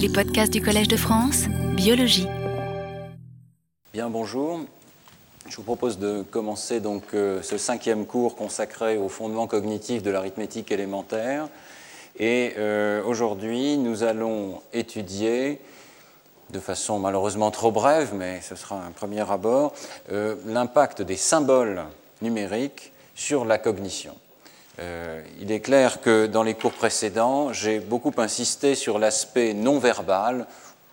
Les podcasts du Collège de France, biologie. Bien, bonjour. Je vous propose de commencer donc euh, ce cinquième cours consacré aux fondements cognitifs de l'arithmétique élémentaire. Et euh, aujourd'hui, nous allons étudier, de façon malheureusement trop brève, mais ce sera un premier abord, euh, l'impact des symboles numériques sur la cognition. Euh, il est clair que dans les cours précédents, j'ai beaucoup insisté sur l'aspect non verbal,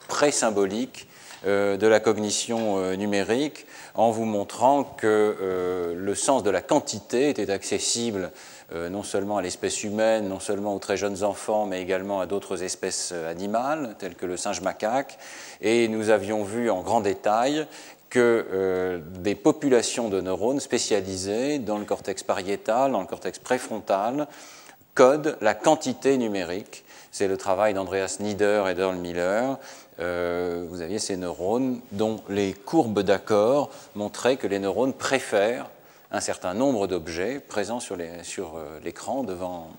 pré-symbolique euh, de la cognition euh, numérique, en vous montrant que le sens de la quantité était accessible non seulement à l'espèce humaine, non seulement aux très jeunes enfants, mais également à d'autres espèces animales, telles que le singe macaque. Et nous avions vu en grand détail que euh, des populations de neurones spécialisées dans le cortex pariétal, dans le cortex préfrontal, codent la quantité numérique. C'est le travail d'Andreas Nieder et d'Earl Miller. Euh, vous aviez ces neurones dont les courbes d'accord montraient que les neurones préfèrent un certain nombre d'objets présents sur euh, l'écran devant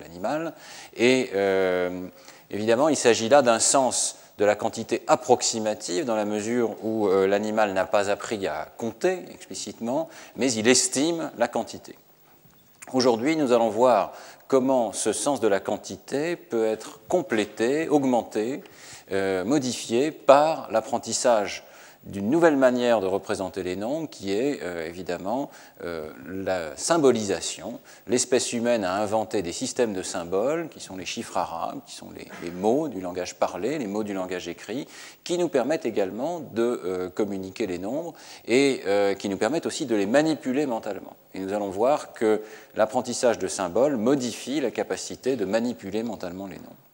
l'animal. Et évidemment, il s'agit là d'un sens de la quantité approximative dans la mesure où euh, l'animal n'a pas appris à compter explicitement, mais il estime la quantité. Aujourd'hui, nous allons voir comment ce sens de la quantité peut être complété, augmenté, euh, modifié par l'apprentissage d'une nouvelle manière de représenter les nombres qui est euh, évidemment euh, la symbolisation. L'espèce humaine a inventé des systèmes de symboles qui sont les chiffres arabes, qui sont les, mots du langage parlé, les mots du langage écrit, qui nous permettent également de euh, communiquer les nombres et qui nous permettent aussi de les manipuler mentalement. Et nous allons voir que l'apprentissage de symboles modifie la capacité de manipuler mentalement les nombres.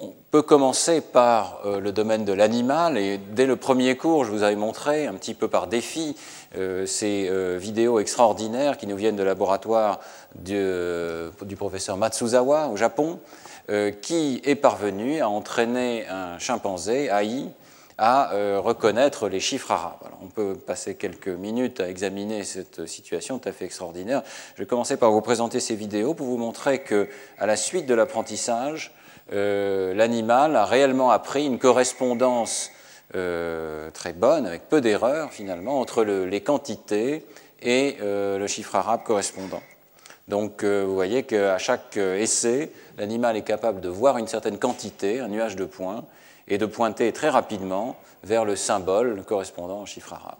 On peut commencer par euh, le domaine de l'animal et dès le premier cours, je vous avais montré un petit peu par défi euh, ces euh, vidéos extraordinaires qui nous viennent de laboratoire du, professeur Matsuzawa au Japon, qui est parvenu à entraîner un chimpanzé, AI, à reconnaître les chiffres arabes. on peut passer quelques minutes à examiner cette situation tout à fait extraordinaire. Je vais commencer par vous présenter ces vidéos pour vous montrer que, à la suite de l'apprentissage, l'animal a réellement appris une correspondance euh, très bonne, avec peu d'erreurs finalement, entre les quantités et euh, le chiffre arabe correspondant. Donc vous voyez qu'à chaque essai, l'animal est capable de voir une certaine quantité, un nuage de points, et de pointer très rapidement vers le symbole correspondant au chiffre arabe.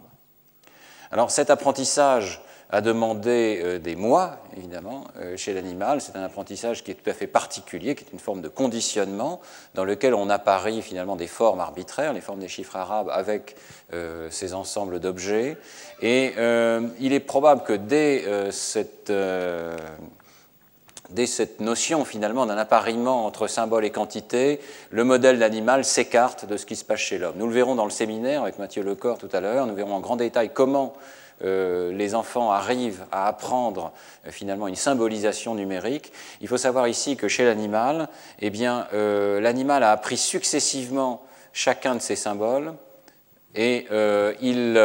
Alors cet apprentissage a demandé euh, des mois, évidemment, euh, chez l'animal. C'est un apprentissage qui est tout à fait particulier, qui est une forme de conditionnement dans lequel on apparie finalement des formes arbitraires, les formes des chiffres arabes, avec euh, ces ensembles d'objets. Et il est probable que dès cette dès cette notion finalement d'un appariement entre symbole et quantité, le modèle d'animal s'écarte de ce qui se passe chez l'homme. Nous le verrons dans le séminaire avec Mathieu Lecor tout à l'heure, nous verrons en grand détail comment les enfants arrivent à apprendre euh, finalement une symbolisation numérique. Il faut savoir ici que chez l'animal, eh bien, euh, l'animal a appris successivement chacun de ces symboles et il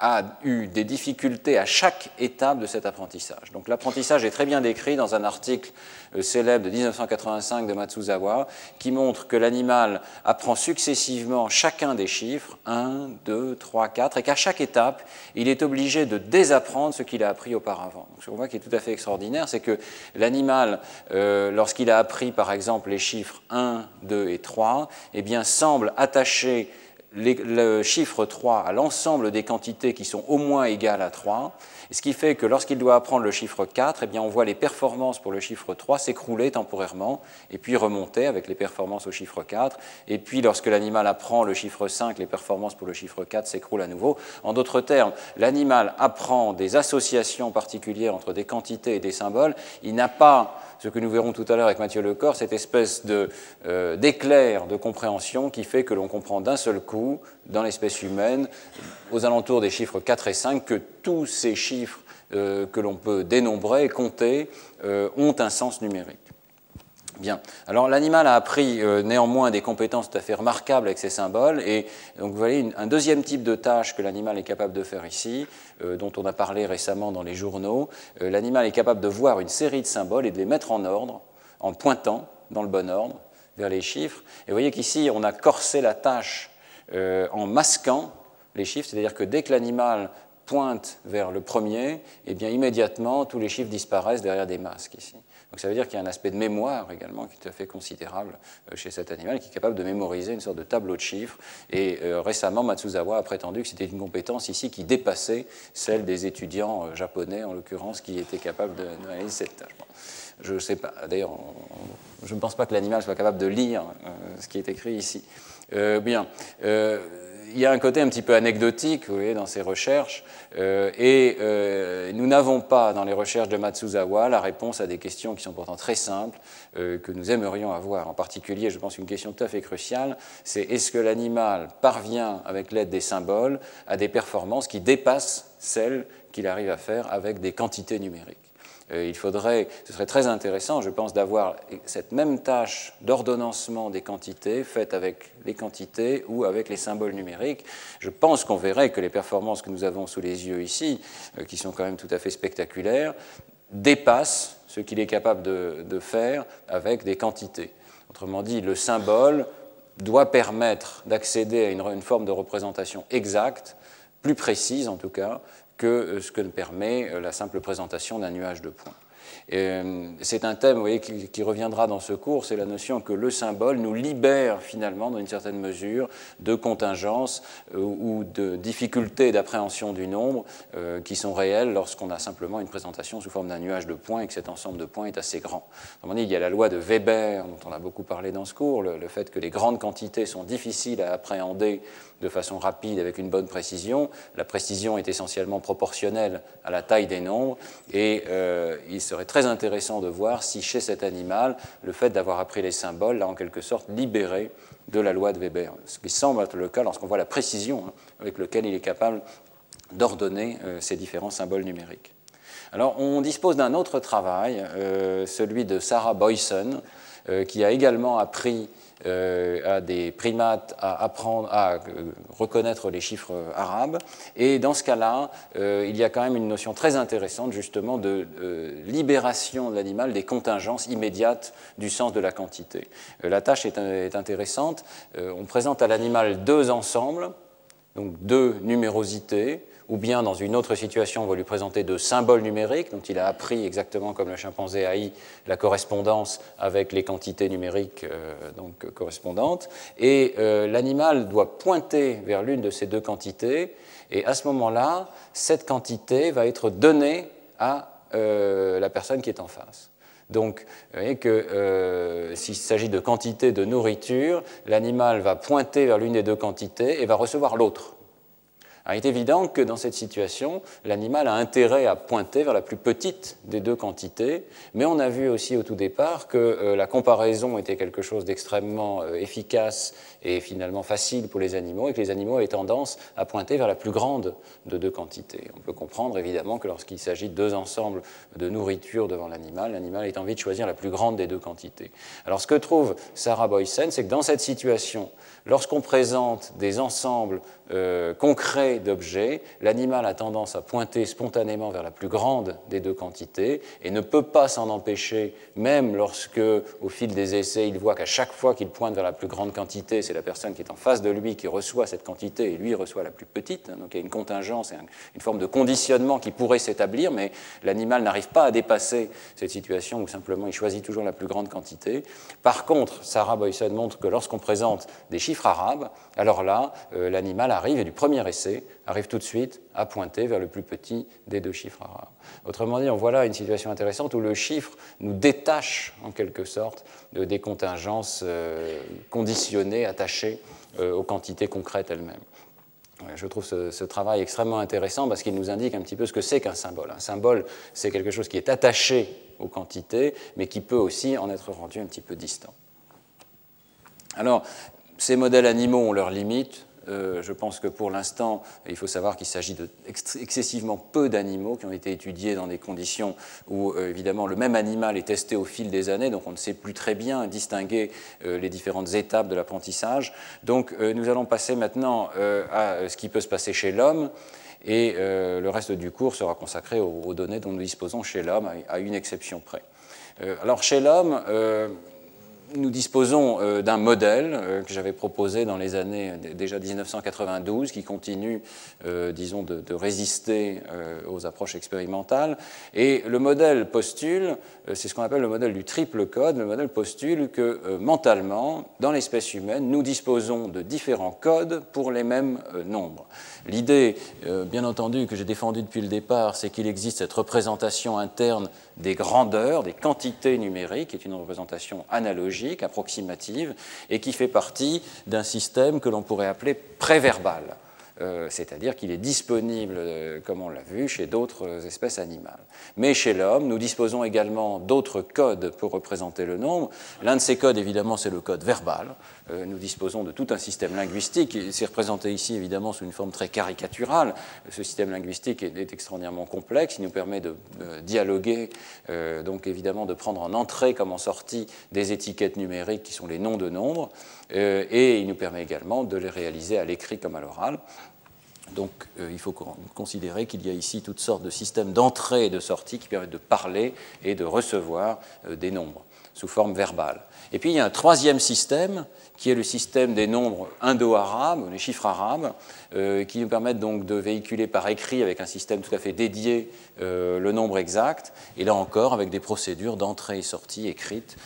a eu des difficultés à chaque étape de cet apprentissage. Donc l'apprentissage est très bien décrit dans un article euh, célèbre de 1985 de Matsuzawa qui montre que l'animal apprend successivement chacun des chiffres, 1, 2, 3, 4, et qu'à chaque étape, il est obligé de désapprendre ce qu'il a appris auparavant. Ce qu'on voit qui est tout à fait extraordinaire, c'est que l'animal, euh, lorsqu'il a appris par exemple les chiffres 1, 2 et 3, eh bien, semble attacher le chiffre 3 à l'ensemble des quantités qui sont au moins égales à 3, ce qui fait que lorsqu'il doit apprendre le chiffre 4, eh bien on voit les performances pour le chiffre 3 s'écrouler temporairement et puis remonter avec les performances au chiffre 4. Et puis lorsque l'animal apprend le chiffre 5, les performances pour le chiffre 4 s'écroulent à nouveau. En d'autres termes, l'animal apprend des associations particulières entre des quantités et des symboles. Il n'a pas ce que nous verrons tout à l'heure avec Mathieu Lecor, cette espèce euh, d'éclair de, compréhension qui fait que l'on comprend d'un seul coup, dans l'espèce humaine, aux alentours des chiffres 4 et 5, que tous ces chiffres euh, que l'on peut dénombrer, compter, euh, ont un sens numérique. Bien. Alors l'animal a appris euh, néanmoins des compétences tout à fait remarquables avec ces symboles. Et donc vous voyez un deuxième type de tâche que l'animal est capable de faire ici, euh, dont on a parlé récemment dans les journaux. Euh, l'animal est capable de voir une série de symboles et de les mettre en ordre en pointant dans le bon ordre vers les chiffres. Et vous voyez qu'ici, on a corsé la tâche en masquant les chiffres, c'est-à-dire que dès que l'animal pointe vers le premier, eh bien immédiatement, tous les chiffres disparaissent derrière des masques ici. Donc ça veut dire qu'il y a un aspect de mémoire également qui est tout à fait considérable euh, chez cet animal, qui est capable de mémoriser une sorte de tableau de chiffres. Et euh, récemment, Matsuzawa a prétendu que c'était une compétence ici qui dépassait celle des étudiants euh, japonais, en l'occurrence, qui étaient capables de, réaliser cette tâche. je ne sais pas, d'ailleurs, je ne pense pas que l'animal soit capable de lire ce qui est écrit ici. bien il y a un côté un petit peu anecdotique vous voyez, dans ces recherches, euh, et euh, nous n'avons pas dans les recherches de Matsuzawa la réponse à des questions qui sont pourtant très simples, euh, que nous aimerions avoir. En particulier, je pense qu'une question tout à fait cruciale, c'est est-ce que l'animal parvient, avec l'aide des symboles, à des performances qui dépassent celles qu'il arrive à faire avec des quantités numériques? Il faudrait, ce serait très intéressant, je pense, d'avoir cette même tâche d'ordonnancement des quantités faite avec les quantités ou avec les symboles numériques. Je pense qu'on verrait que les performances que nous avons sous les yeux ici, euh, qui sont quand même tout à fait spectaculaires, dépassent ce qu'il est capable de, faire avec des quantités. Autrement dit, le symbole doit permettre d'accéder à une, forme de représentation exacte, plus précise en tout cas, que euh, ce que nous permet euh, la simple présentation d'un nuage de points. Euh, c'est un thème voyez, qui, reviendra dans ce cours, c'est la notion que le symbole nous libère finalement, dans une certaine mesure, de contingences ou de difficultés d'appréhension du nombre qui sont réelles lorsqu'on a simplement une présentation sous forme d'un nuage de points et que cet ensemble de points est assez grand. il y a la loi de Weber, dont on a beaucoup parlé dans ce cours, le fait que les grandes quantités sont difficiles à appréhender de façon rapide avec une bonne précision. La précision est essentiellement proportionnelle à la taille des nombres et euh, il serait très intéressant de voir si chez cet animal, le fait d'avoir appris les symboles l'a en quelque sorte libéré de la loi de Weber, ce qui semble être le cas lorsqu'on voit la précision avec laquelle il est capable d'ordonner euh, ces différents symboles numériques. Alors on dispose d'un autre travail, euh, celui de Sarah Boyson, qui a également appris euh, à des primates à apprendre à euh, reconnaître les chiffres arabes. Et dans ce cas-là, euh, il y a quand même une notion très intéressante justement de libération de l'animal des contingences immédiates du sens de la quantité. la tâche est, est intéressante. on présente à l'animal deux ensembles, donc deux numérosités ou bien dans une autre situation, on va lui présenter de symboles numériques dont il a appris exactement comme le chimpanzé AI la correspondance avec les quantités numériques euh, donc, correspondantes. Et euh, l'animal doit pointer vers l'une de ces deux quantités, et à ce moment-là, cette quantité va être donnée à euh, la personne qui est en face. Donc, vous voyez que s'il s'agit de quantité de nourriture, l'animal va pointer vers l'une des deux quantités et va recevoir l'autre il est évident que dans cette situation, l'animal a intérêt à pointer vers la plus petite des deux quantités, mais on a vu aussi au tout départ que euh, la comparaison était quelque chose d'extrêmement euh, efficace et finalement facile pour les animaux, et que les animaux avaient tendance à pointer vers la plus grande de deux quantités. On peut comprendre évidemment que lorsqu'il s'agit de deux ensembles de nourriture devant l'animal, l'animal a envie de choisir la plus grande des deux quantités. Alors ce que trouve Sarah Boysen, c'est que dans cette situation, lorsqu'on présente des ensembles euh, concret d'objets, l'animal a tendance à pointer spontanément vers la plus grande des deux quantités et ne peut pas s'en empêcher, même lorsque, au fil des essais, il voit qu'à chaque fois qu'il pointe vers la plus grande quantité, c'est la personne qui est en face de lui qui reçoit cette quantité et lui reçoit la plus petite. Hein. donc il y a une contingence et une forme de conditionnement qui pourrait s'établir, mais l'animal n'arrive pas à dépasser cette situation où simplement il choisit toujours la plus grande quantité. Par contre, Sarah Boyson montre que lorsqu'on présente des chiffres arabes, alors là, euh, l'animal arrive et du premier essai arrive tout de suite à pointer vers le plus petit des deux chiffres arabes. Autrement dit, on voit là une situation intéressante où le chiffre nous détache en quelque sorte de des contingences euh, conditionnées, attachées euh, aux quantités concrètes elles-mêmes. Je trouve ce, travail extrêmement intéressant parce qu'il nous indique un petit peu ce que c'est qu'un symbole. Un symbole, c'est quelque chose qui est attaché aux quantités, mais qui peut aussi en être rendu un petit peu distant. Alors, ces modèles animaux ont leurs limites. Euh, je pense que pour l'instant, il faut savoir qu'il s'agit d'excessivement peu d'animaux qui ont été étudiés dans des conditions où, euh, évidemment, le même animal est testé au fil des années, donc on ne sait plus très bien distinguer euh, les différentes étapes de l'apprentissage. Donc nous allons passer maintenant à ce qui peut se passer chez l'homme. Et le reste du cours sera consacré aux, données dont nous disposons chez l'homme, à une exception près. alors chez l'homme, nous disposons euh, d'un modèle euh, que j'avais proposé dans les années euh, déjà 1992, qui continue, disons, de, résister aux approches expérimentales. Et le modèle postule, c'est ce qu'on appelle le modèle du triple code, le modèle postule que mentalement, dans l'espèce humaine, nous disposons de différents codes pour les mêmes nombres. L'idée, bien entendu, que j'ai défendue depuis le départ, c'est qu'il existe cette représentation interne des grandeurs, des quantités numériques, qui est une représentation analogique, approximative, et qui fait partie d'un système que l'on pourrait appeler préverbal. Euh, c'est-à-dire qu'il est disponible, euh, comme on l'a vu, chez d'autres espèces animales. Mais chez l'homme, nous disposons également d'autres codes pour représenter le nombre. L'un de ces codes, évidemment, c'est le code verbal. Euh, nous disposons de tout un système linguistique. C'est représenté ici, évidemment, sous une forme très caricaturale. Ce système linguistique est, extraordinairement complexe. Il nous permet de, dialoguer, donc évidemment de prendre en entrée comme en sortie des étiquettes numériques qui sont les noms de nombres. et il nous permet également de les réaliser à l'écrit comme à l'oral. Donc euh, il faut considérer qu'il y a ici toutes sortes de systèmes d'entrée et de sortie qui permettent de parler et de recevoir euh, des nombres sous forme verbale. Et puis il y a un troisième système qui est le système des nombres indo-arabes, les chiffres arabes, euh, qui nous permettent donc de véhiculer par écrit avec un système tout à fait dédié le nombre exact, et là encore avec des procédures d'entrée et sortie écrites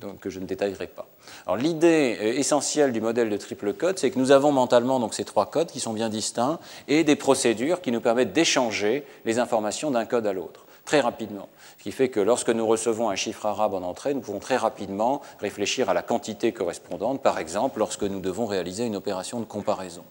donc, que je ne détaillerai pas. Alors l'idée euh, essentielle du modèle de triple code, c'est que nous avons mentalement donc ces trois codes qui sont bien distincts et des procédures qui nous permettent d'échanger les informations d'un code à l'autre très rapidement. Ce qui fait que lorsque nous recevons un chiffre arabe en entrée, nous pouvons très rapidement réfléchir à la quantité correspondante, par exemple lorsque nous devons réaliser une opération de comparaison.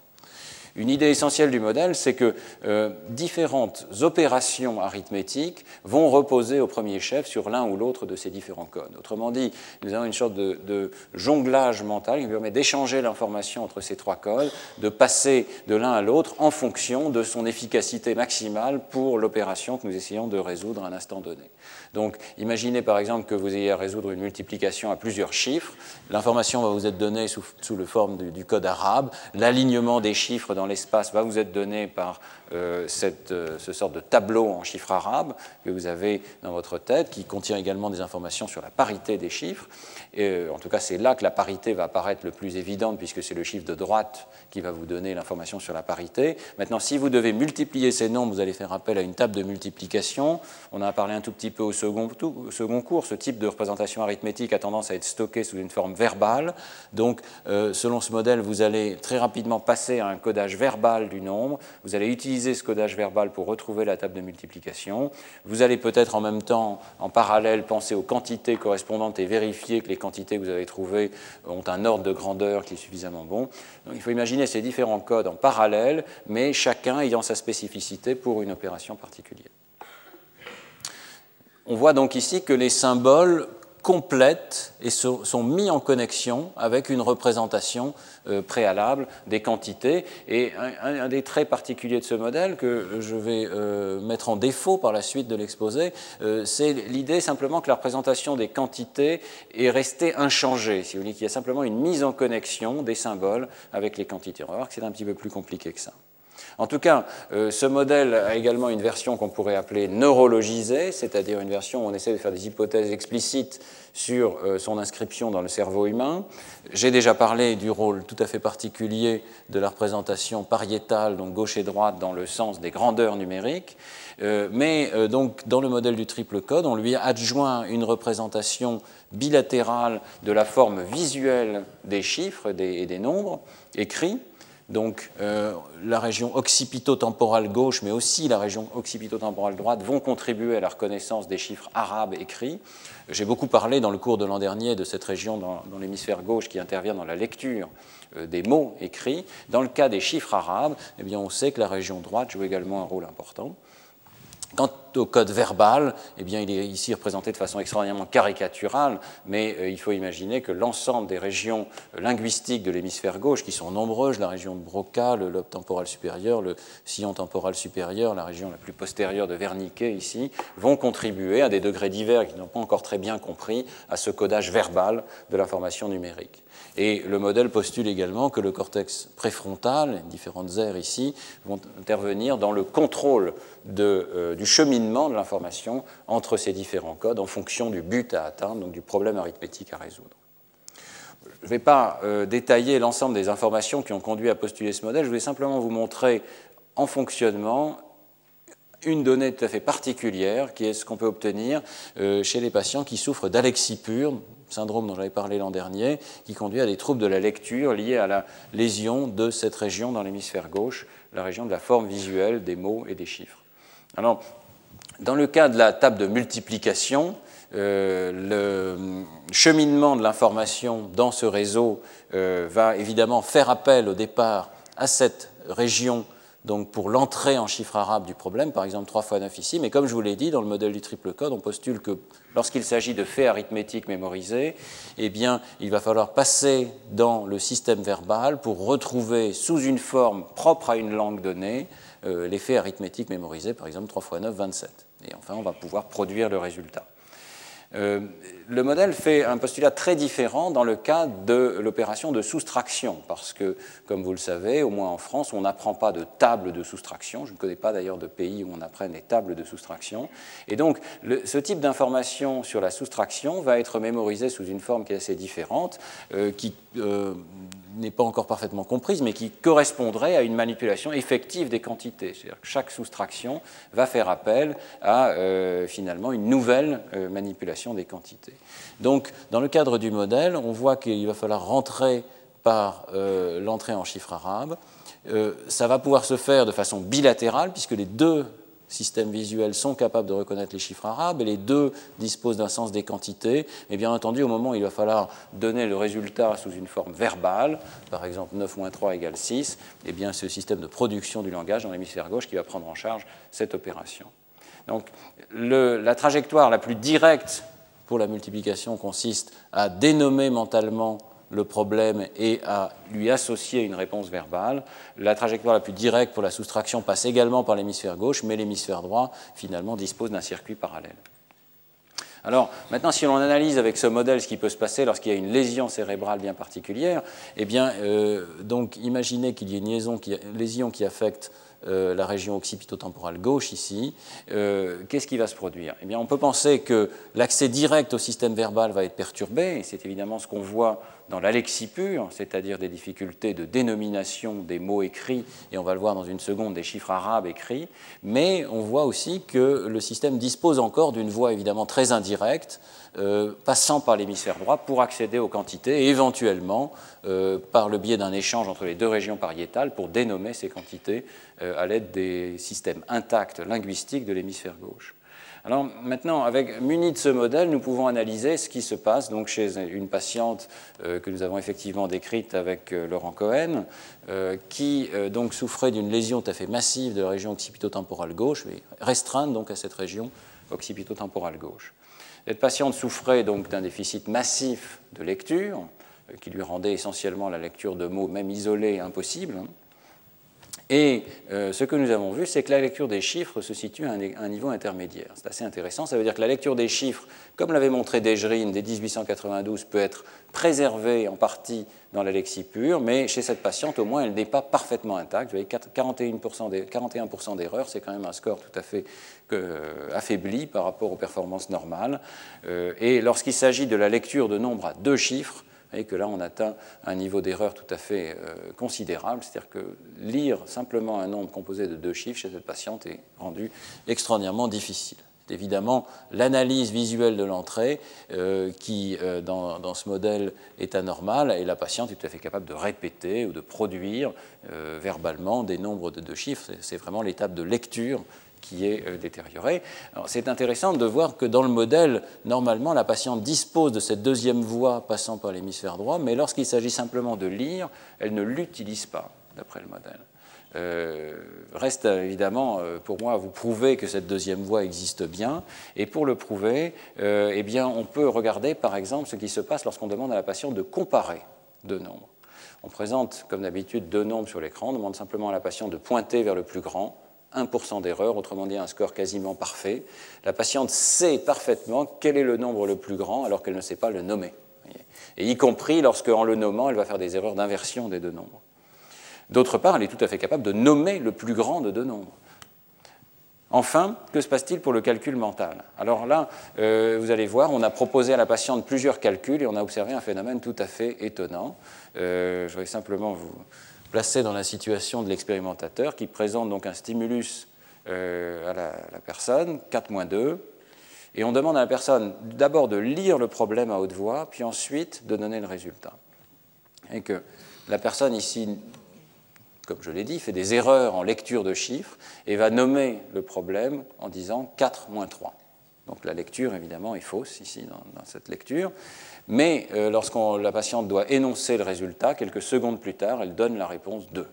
Une idée essentielle du modèle, c'est que euh, différentes opérations arithmétiques vont reposer au premier chef sur l'un ou l'autre de ces différents codes. Autrement dit, nous avons une sorte de, jonglage mental qui permet d'échanger l'information entre ces trois codes, de passer de l'un à l'autre en fonction de son efficacité maximale pour l'opération que nous essayons de résoudre à un instant donné. Donc, imaginez par exemple que vous ayez à résoudre une multiplication à plusieurs chiffres. L'information va vous être donnée sous, sous forme du, du code arabe. L'alignement des chiffres dans l'espace va vous être donné par cette, euh, ce sort de tableau en chiffres arabes que vous avez dans votre tête, qui contient également des informations sur la parité des chiffres. Et, euh, en tout cas, c'est là que la parité va apparaître le plus évidente, puisque c'est le chiffre de droite qui va vous donner l'information sur la parité. Maintenant, si vous devez multiplier ces nombres, vous allez faire appel à une table de multiplication. On en a parlé un tout petit peu au second, second cours. Ce type de représentation arithmétique a tendance à être stocké sous une forme verbale. Donc, selon ce modèle, vous allez très rapidement passer à un codage verbal du nombre. Vous allez utiliser ce codage verbal pour retrouver la table de multiplication. Vous allez peut-être en même temps, en parallèle, penser aux quantités correspondantes et vérifier que les quantités que vous avez trouvées ont un ordre de grandeur qui est suffisamment bon. il faut imaginer ces différents codes en parallèle, mais chacun ayant sa spécificité pour une opération particulière. On voit donc ici que les symboles complètent et sont mis en connexion avec une représentation euh, préalable des quantités. Et un, des traits particuliers de ce modèle que je vais euh, mettre en défaut par la suite de l'exposé, euh, c'est l'idée simplement que la représentation des quantités est restée inchangée. Si vous voulez, qu'il y a simplement une mise en connexion des symboles avec les quantités. On va voir que c'est un petit peu plus compliqué que ça. En tout cas, euh, ce modèle a également une version qu'on pourrait appeler neurologisée, c'est-à-dire une version où on essaie de faire des hypothèses explicites sur euh, son inscription dans le cerveau humain. J'ai déjà parlé du rôle tout à fait particulier de la représentation pariétale, donc gauche et droite, dans le sens des grandeurs numériques. Euh, mais donc, dans le modèle du triple code, on lui adjoint une représentation bilatérale de la forme visuelle des chiffres et des nombres écrits donc euh, la région occipito-temporale gauche, mais aussi la région occipito-temporale droite vont contribuer à la reconnaissance des chiffres arabes écrits. J'ai beaucoup parlé dans le cours de l'an dernier de cette région dans, l'hémisphère gauche qui intervient dans la lecture euh, des mots écrits. Dans le cas des chiffres arabes, eh bien, on sait que la région droite joue également un rôle important. Au code verbal, eh bien, il est ici représenté de façon extraordinairement caricaturale, mais euh, il faut imaginer que l'ensemble des régions linguistiques de l'hémisphère gauche, qui sont nombreuses, la région de Broca, le lobe temporal supérieur, le sillon temporal supérieur, la région la plus postérieure de Wernicke ici, vont contribuer à des degrés divers qui n'ont pas encore très bien compris à ce codage verbal de l'information numérique. Et le modèle postule également que le cortex préfrontal, différentes aires ici, vont intervenir dans le contrôle euh, du cheminement cheminement de l'information entre ces différents codes en fonction du but à atteindre, donc du problème arithmétique à résoudre. Je ne vais pas euh, détailler l'ensemble des informations qui ont conduit à postuler ce modèle, je vais simplement vous montrer en fonctionnement une donnée tout à fait particulière, qui est ce qu'on peut obtenir euh, chez les patients qui souffrent d'alexie pure, syndrome dont j'avais parlé l'an dernier, qui conduit à des troubles de la lecture liés à la lésion de cette région dans l'hémisphère gauche, la région de la forme visuelle des mots et des chiffres. Alors, dans le cas de la table de multiplication, euh, le cheminement de l'information dans ce réseau euh, va évidemment faire appel au départ à cette région donc pour l'entrée en chiffre arabe du problème, par exemple 3 fois 9 ici, mais comme je vous l'ai dit, dans le modèle du triple code, on postule que lorsqu'il s'agit de faits arithmétiques mémorisés, eh bien, il va falloir passer dans le système verbal pour retrouver sous une forme propre à une langue donnée euh, les faits arithmétiques mémorisés, par exemple 3 fois 9, 27. Et enfin, on va pouvoir produire le résultat. Euh, le modèle fait un postulat très différent dans le cas de l'opération de soustraction, parce que, comme vous le savez, au moins en France, on n'apprend pas de table de soustraction. Je ne connais pas d'ailleurs de pays où on apprenne les tables de soustraction. Et donc, ce type d'information sur la soustraction va être mémorisé sous une forme qui est assez différente, euh, qui euh, n'est pas encore parfaitement comprise, mais qui correspondrait à une manipulation effective des quantités. C'est-à-dire que chaque soustraction va faire appel à euh, finalement une nouvelle euh, manipulation des quantités. Donc, dans le cadre du modèle, on voit qu'il va falloir rentrer par euh, l'entrée en chiffre arabe. ça va pouvoir se faire de façon bilatérale, puisque les deux systèmes visuels sont capables de reconnaître les chiffres arabes et les deux disposent d'un sens des quantités. Mais bien entendu, au moment où il va falloir donner le résultat sous une forme verbale, par exemple 9 moins 3 égale 6, eh bien le système de production du langage dans l'hémisphère gauche qui va prendre en charge cette opération. Donc la trajectoire la plus directe pour la multiplication consiste à dénommer mentalement le problème et à lui associer une réponse verbale. La trajectoire la plus directe pour la soustraction passe également par l'hémisphère gauche, mais l'hémisphère droit, finalement, dispose d'un circuit parallèle. Alors, maintenant, si on analyse avec ce modèle ce qui peut se passer lorsqu'il y a une lésion cérébrale bien particulière, eh bien, euh, donc, imaginez qu'il y ait une lésion qui affecte euh, la région occipitotemporale gauche ici, euh, qu'est-ce qui va se produire? Eh bien, On peut penser que l'accès direct au système verbal va être perturbé, et c'est évidemment ce qu'on voit dans l'alexie pure, c'est-à-dire des difficultés de dénomination des mots écrits, et on va le voir dans une seconde, des chiffres arabes écrits, mais on voit aussi que le système dispose encore d'une voie évidemment très indirecte, euh, passant par l'hémisphère droit pour accéder aux quantités et éventuellement euh, par le biais d'un échange entre les deux régions pariétales pour dénommer ces quantités euh, à l'aide des systèmes intacts linguistiques de l'hémisphère gauche. Alors maintenant, avec, muni de ce modèle, nous pouvons analyser ce qui se passe donc, chez une patiente que nous avons effectivement décrite avec Laurent Cohen, qui donc souffrait d'une lésion tout à fait massive de la région occipitotemporale gauche, restreinte donc à cette région occipitotemporale gauche. Cette patiente souffrait donc d'un déficit massif de lecture, euh, qui lui rendait essentiellement la lecture de mots, même isolés, impossible. Et euh, ce que nous avons vu, c'est que la lecture des chiffres se situe à un, niveau intermédiaire. C'est assez intéressant. Ça veut dire que la lecture des chiffres, comme l'avait montré Desgerine dès 1892, peut être préservée en partie dans la lexie pure, mais chez cette patiente, au moins, elle n'est pas parfaitement intacte. Vous voyez, 41% d'erreurs, c'est quand même un score tout à fait affaibli par rapport aux performances normales. Euh, et lorsqu'il s'agit de la lecture de nombres à deux chiffres, et que là, on atteint un niveau d'erreur tout à fait euh, considérable. C'est-à-dire que lire simplement un nombre composé de deux chiffres chez cette patiente est rendu extraordinairement difficile. C'est évidemment l'analyse visuelle de l'entrée euh, qui, euh, dans, ce modèle, est anormale et la patiente est tout à fait capable de répéter ou de produire verbalement des nombres de deux chiffres. C'est vraiment l'étape de lecture qui est euh, détériorée. C'est intéressant de voir que dans le modèle, normalement, la patiente dispose de cette deuxième voie passant par l'hémisphère droit, mais lorsqu'il s'agit simplement de lire, elle ne l'utilise pas, d'après le modèle. Euh, reste évidemment euh, pour moi à vous prouver que cette deuxième voie existe bien. Et pour le prouver, eh bien, on peut regarder par exemple ce qui se passe lorsqu'on demande à la patiente de comparer deux nombres. On présente comme d'habitude deux nombres sur l'écran, on demande simplement à la patiente de pointer vers le plus grand 1% d'erreur, autrement dit un score quasiment parfait. La patiente sait parfaitement quel est le nombre le plus grand alors qu'elle ne sait pas le nommer. Et y compris lorsque, en le nommant, elle va faire des erreurs d'inversion des deux nombres. D'autre part, elle est tout à fait capable de nommer le plus grand de deux nombres. Enfin, que se passe-t-il pour le calcul mental? Alors là, euh, vous allez voir, on a proposé à la patiente plusieurs calculs et on a observé un phénomène tout à fait étonnant. Euh, je vais simplement vous placer dans la situation de l'expérimentateur qui présente donc un stimulus euh, à, la, la, personne, 4-2, et on demande à la personne d'abord de lire le problème à haute voix, puis ensuite de donner le résultat. Et que la personne ici comme je l'ai dit, fait des erreurs en lecture de chiffres et va nommer le problème en disant 4 moins 3. Donc la lecture, évidemment, est fausse ici dans, cette lecture. Mais euh, lorsque la patiente doit énoncer le résultat, quelques secondes plus tard, elle donne la réponse 2.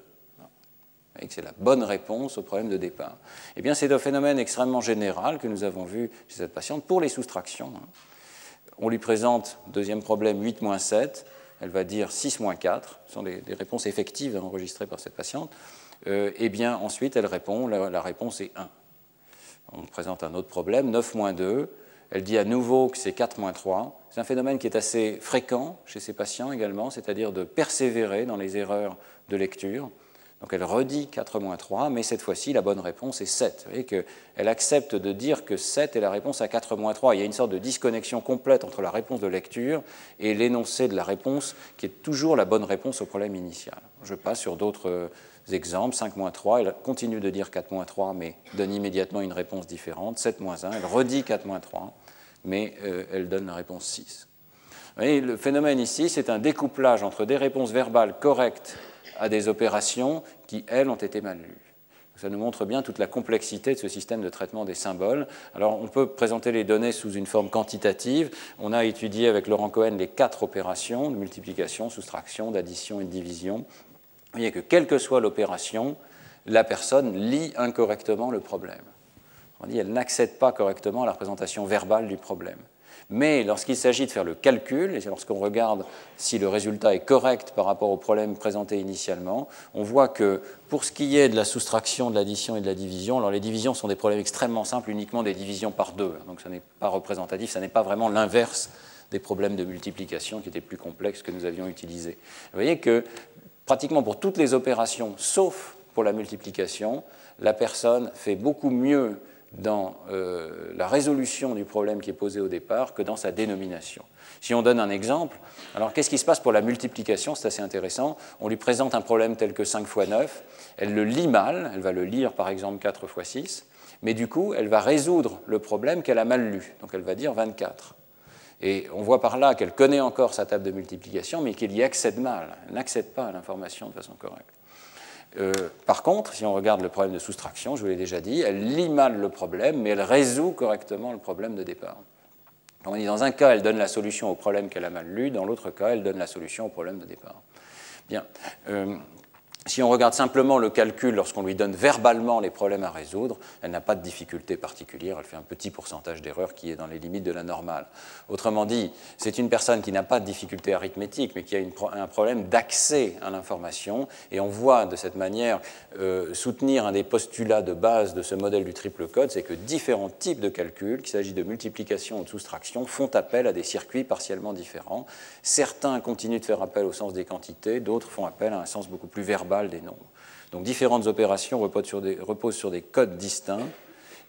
C'est la bonne réponse au problème de départ. Eh bien, c'est un phénomène extrêmement général que nous avons vu chez cette patiente pour les soustractions. On lui présente, deuxième problème, 8 moins 7 elle va dire 6 moins 4, ce sont des, réponses effectives enregistrées par cette patiente, euh, et bien ensuite elle répond, la, réponse est 1. On présente un autre problème, 9 moins 2, elle dit à nouveau que c'est 4 moins 3. C'est un phénomène qui est assez fréquent chez ces patients également, c'est-à-dire de persévérer dans les erreurs de lecture. Donc elle redit 4 moins 3, mais cette fois-ci, la bonne réponse est 7. Vous voyez qu'elle accepte de dire que 7 est la réponse à 4 moins 3. Il y a une sorte de disconnexion complète entre la réponse de lecture et l'énoncé de la réponse, qui est toujours la bonne réponse au problème initial. Je passe sur d'autres euh, exemples. 5 moins 3, elle continue de dire 4 moins 3, mais donne immédiatement une réponse différente. 7 moins 1, elle redit 4 moins 3, mais euh, elle donne la réponse 6. Vous voyez, le phénomène ici, c'est un découplage entre des réponses verbales correctes à des opérations qui, elles, ont été mal lues. Ça nous montre bien toute la complexité de ce système de traitement des symboles. Alors, on peut présenter les données sous une forme quantitative. On a étudié avec Laurent Cohen les quatre opérations de multiplication, soustraction, d'addition et de division. Vous voyez que, quelle que soit l'opération, la personne lit incorrectement le problème. On dit elle n'accède pas correctement à la représentation verbale du problème. Mais lorsqu'il s'agit de faire le calcul, et lorsqu'on regarde si le résultat est correct par rapport au problème présenté initialement, on voit que pour ce qui est de la soustraction, de l'addition et de la division, alors les divisions sont des problèmes extrêmement simples, uniquement des divisions par deux, donc ça n'est pas représentatif, ça n'est pas vraiment l'inverse des problèmes de multiplication qui étaient plus complexes que nous avions utilisés. Vous voyez que pratiquement pour toutes les opérations, sauf pour la multiplication, la personne fait beaucoup mieux dans euh, la résolution du problème qui est posé au départ que dans sa dénomination. Si on donne un exemple, alors qu'est-ce qui se passe pour la multiplication? C'est assez intéressant. On lui présente un problème tel que 5 fois 9, elle le lit mal, elle va le lire par exemple 4 fois 6, mais du coup, elle va résoudre le problème qu'elle a mal lu, donc elle va dire 24. Et on voit par là qu'elle connaît encore sa table de multiplication, mais qu'elle y accède mal, elle n'accède pas à l'information de façon correcte. Euh, par contre, si on regarde le problème de soustraction, je vous l'ai déjà dit, elle lit mal le problème, mais elle résout correctement le problème de départ. Dans un cas, elle donne la solution au problème qu'elle a mal lu, dans l'autre cas, elle donne la solution au problème de départ. Bien. Euh, si on regarde simplement le calcul lorsqu'on lui donne verbalement les problèmes à résoudre, elle n'a pas de difficulté particulière, elle fait un petit pourcentage d'erreur qui est dans les limites de la normale. Autrement dit, c'est une personne qui n'a pas de difficulté arithmétique, mais qui a un problème d'accès à l'information, et on voit de cette manière euh, soutenir un des postulats de base de ce modèle du triple code, c'est que différents types de calculs, qu'il s'agisse de multiplication ou de soustraction, font appel à des circuits partiellement différents. Certains continuent de faire appel au sens des quantités, d'autres font appel à un sens beaucoup plus verbal des nombres. Donc différentes opérations reposent sur des, codes distincts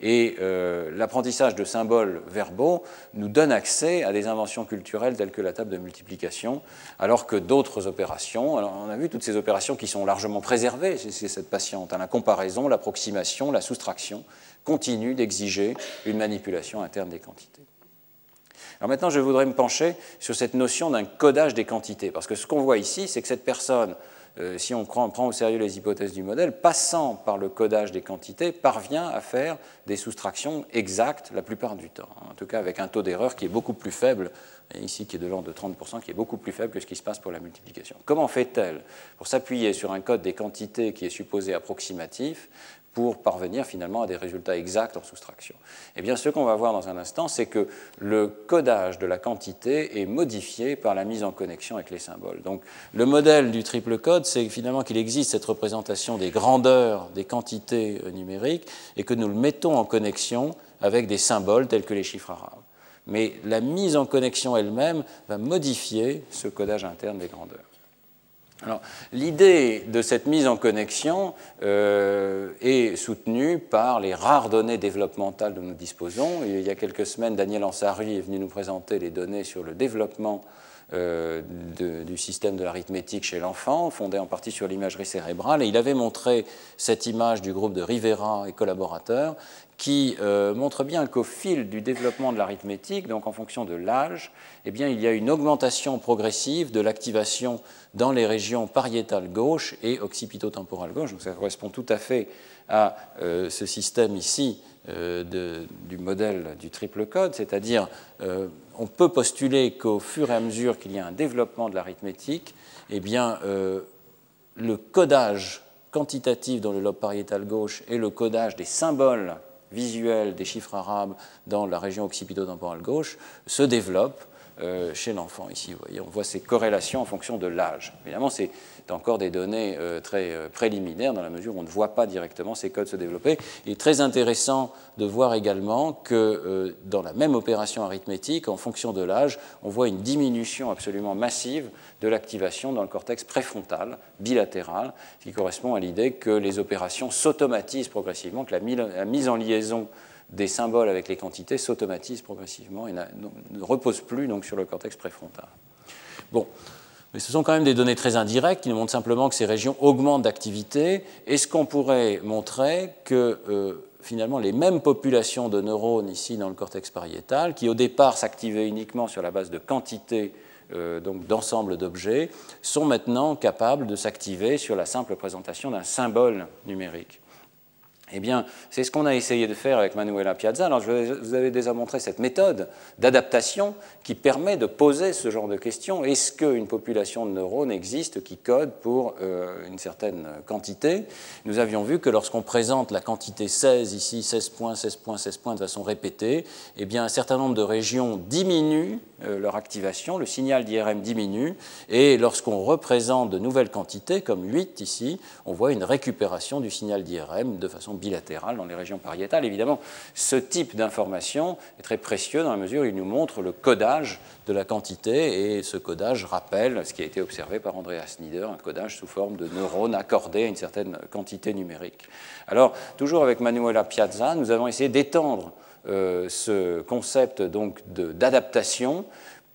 et euh, l'apprentissage de symboles verbaux nous donne accès à des inventions culturelles telles que la table de multiplication, alors que d'autres opérations, alors on a vu toutes ces opérations qui sont largement préservées chez cette patiente, hein, la comparaison, l'approximation, la soustraction, continuent d'exiger une manipulation interne des quantités. Alors maintenant, je voudrais me pencher sur cette notion d'un codage des quantités, parce que ce qu'on voit ici, c'est que cette personne euh, si on prend, au sérieux les hypothèses du modèle, passant par le codage des quantités, parvient à faire des soustractions exactes la plupart du temps. En tout cas, avec un taux d'erreur qui est beaucoup plus faible, ici qui est de l'ordre de 30%, qui est beaucoup plus faible que ce qui se passe pour la multiplication. Comment fait-elle Pour s'appuyer sur un code des quantités qui est supposé approximatif, pour parvenir finalement à des résultats exacts en soustraction. Eh bien, ce qu'on va voir dans un instant, c'est que le codage de la quantité est modifié par la mise en connexion avec les symboles. Donc, le modèle du triple code, c'est finalement qu'il existe cette représentation des grandeurs des quantités euh, numériques et que nous le mettons en connexion avec des symboles tels que les chiffres arabes. Mais la mise en connexion elle-même va modifier ce codage interne des grandeurs. L'idée de cette mise en connexion euh, est soutenue par les rares données développementales dont nous disposons. Il y a quelques semaines, Daniel Ansari est venu nous présenter les données sur le développement euh, du système de l'arithmétique chez l'enfant, fondé en partie sur l'imagerie cérébrale. Et il avait montré cette image du groupe de Rivera et collaborateurs qui euh, montre bien qu'au fil du développement de l'arithmétique, donc en fonction de l'âge, eh bien, il y a une augmentation progressive de l'activation dans les régions pariétales gauche et occipitotemporale gauche. Donc ça correspond tout à fait à euh, ce système ici euh, du modèle du triple code, c'est-à-dire on peut postuler qu'au fur et à mesure qu'il y a un développement de l'arithmétique, eh bien, le codage quantitatif dans le lobe pariétal gauche et le codage des symboles visuel des chiffres arabes dans la région occipitotemporale gauche se développe euh, chez l'enfant. Ici, vous voyez, on voit ces corrélations en fonction de l'âge. Évidemment, c'est encore des données euh, très euh, préliminaires dans la mesure où on ne voit pas directement ces codes se développer. Il est très intéressant de voir également que dans la même opération arithmétique, en fonction de l'âge, on voit une diminution absolument massive de l'activation dans le cortex préfrontal bilatéral, ce qui correspond à l'idée que les opérations s'automatisent progressivement, que la mise en liaison des symboles avec les quantités s'automatisent progressivement et ne reposent plus donc, sur le cortex préfrontal. Bon, mais ce sont quand même des données très indirectes qui nous montrent simplement que ces régions augmentent d'activité. Est-ce qu'on pourrait montrer que euh, finalement les mêmes populations de neurones ici dans le cortex pariétal, qui au départ s'activaient uniquement sur la base de quantités donc d'ensemble d'objets, sont maintenant capables de s'activer sur la simple présentation d'un symbole numérique eh bien, c'est ce qu'on a essayé de faire avec Manuela Piazza. Alors, je vous avais déjà montré cette méthode d'adaptation qui permet de poser ce genre de questions. Est-ce qu'une population de neurones existe qui code pour euh, une certaine quantité? Nous avions vu que lorsqu'on présente la quantité 16 ici, 16 points, 16 points, 16 points de façon répétée, eh bien, un certain nombre de régions diminuent euh, leur activation, le signal d'IRM diminue, et lorsqu'on représente de nouvelles quantités, comme 8 ici, on voit une récupération du signal d'IRM de façon bilatérale dans les régions pariétales. Évidemment, ce type d'information est très précieux dans la mesure où il nous montre le codage de la quantité et ce codage rappelle ce qui a été observé par Andreas Nieder, un codage sous forme de neurones accordés à une certaine quantité numérique. Alors, toujours avec Manuela Piazza, nous avons essayé d'étendre euh, ce concept donc d'adaptation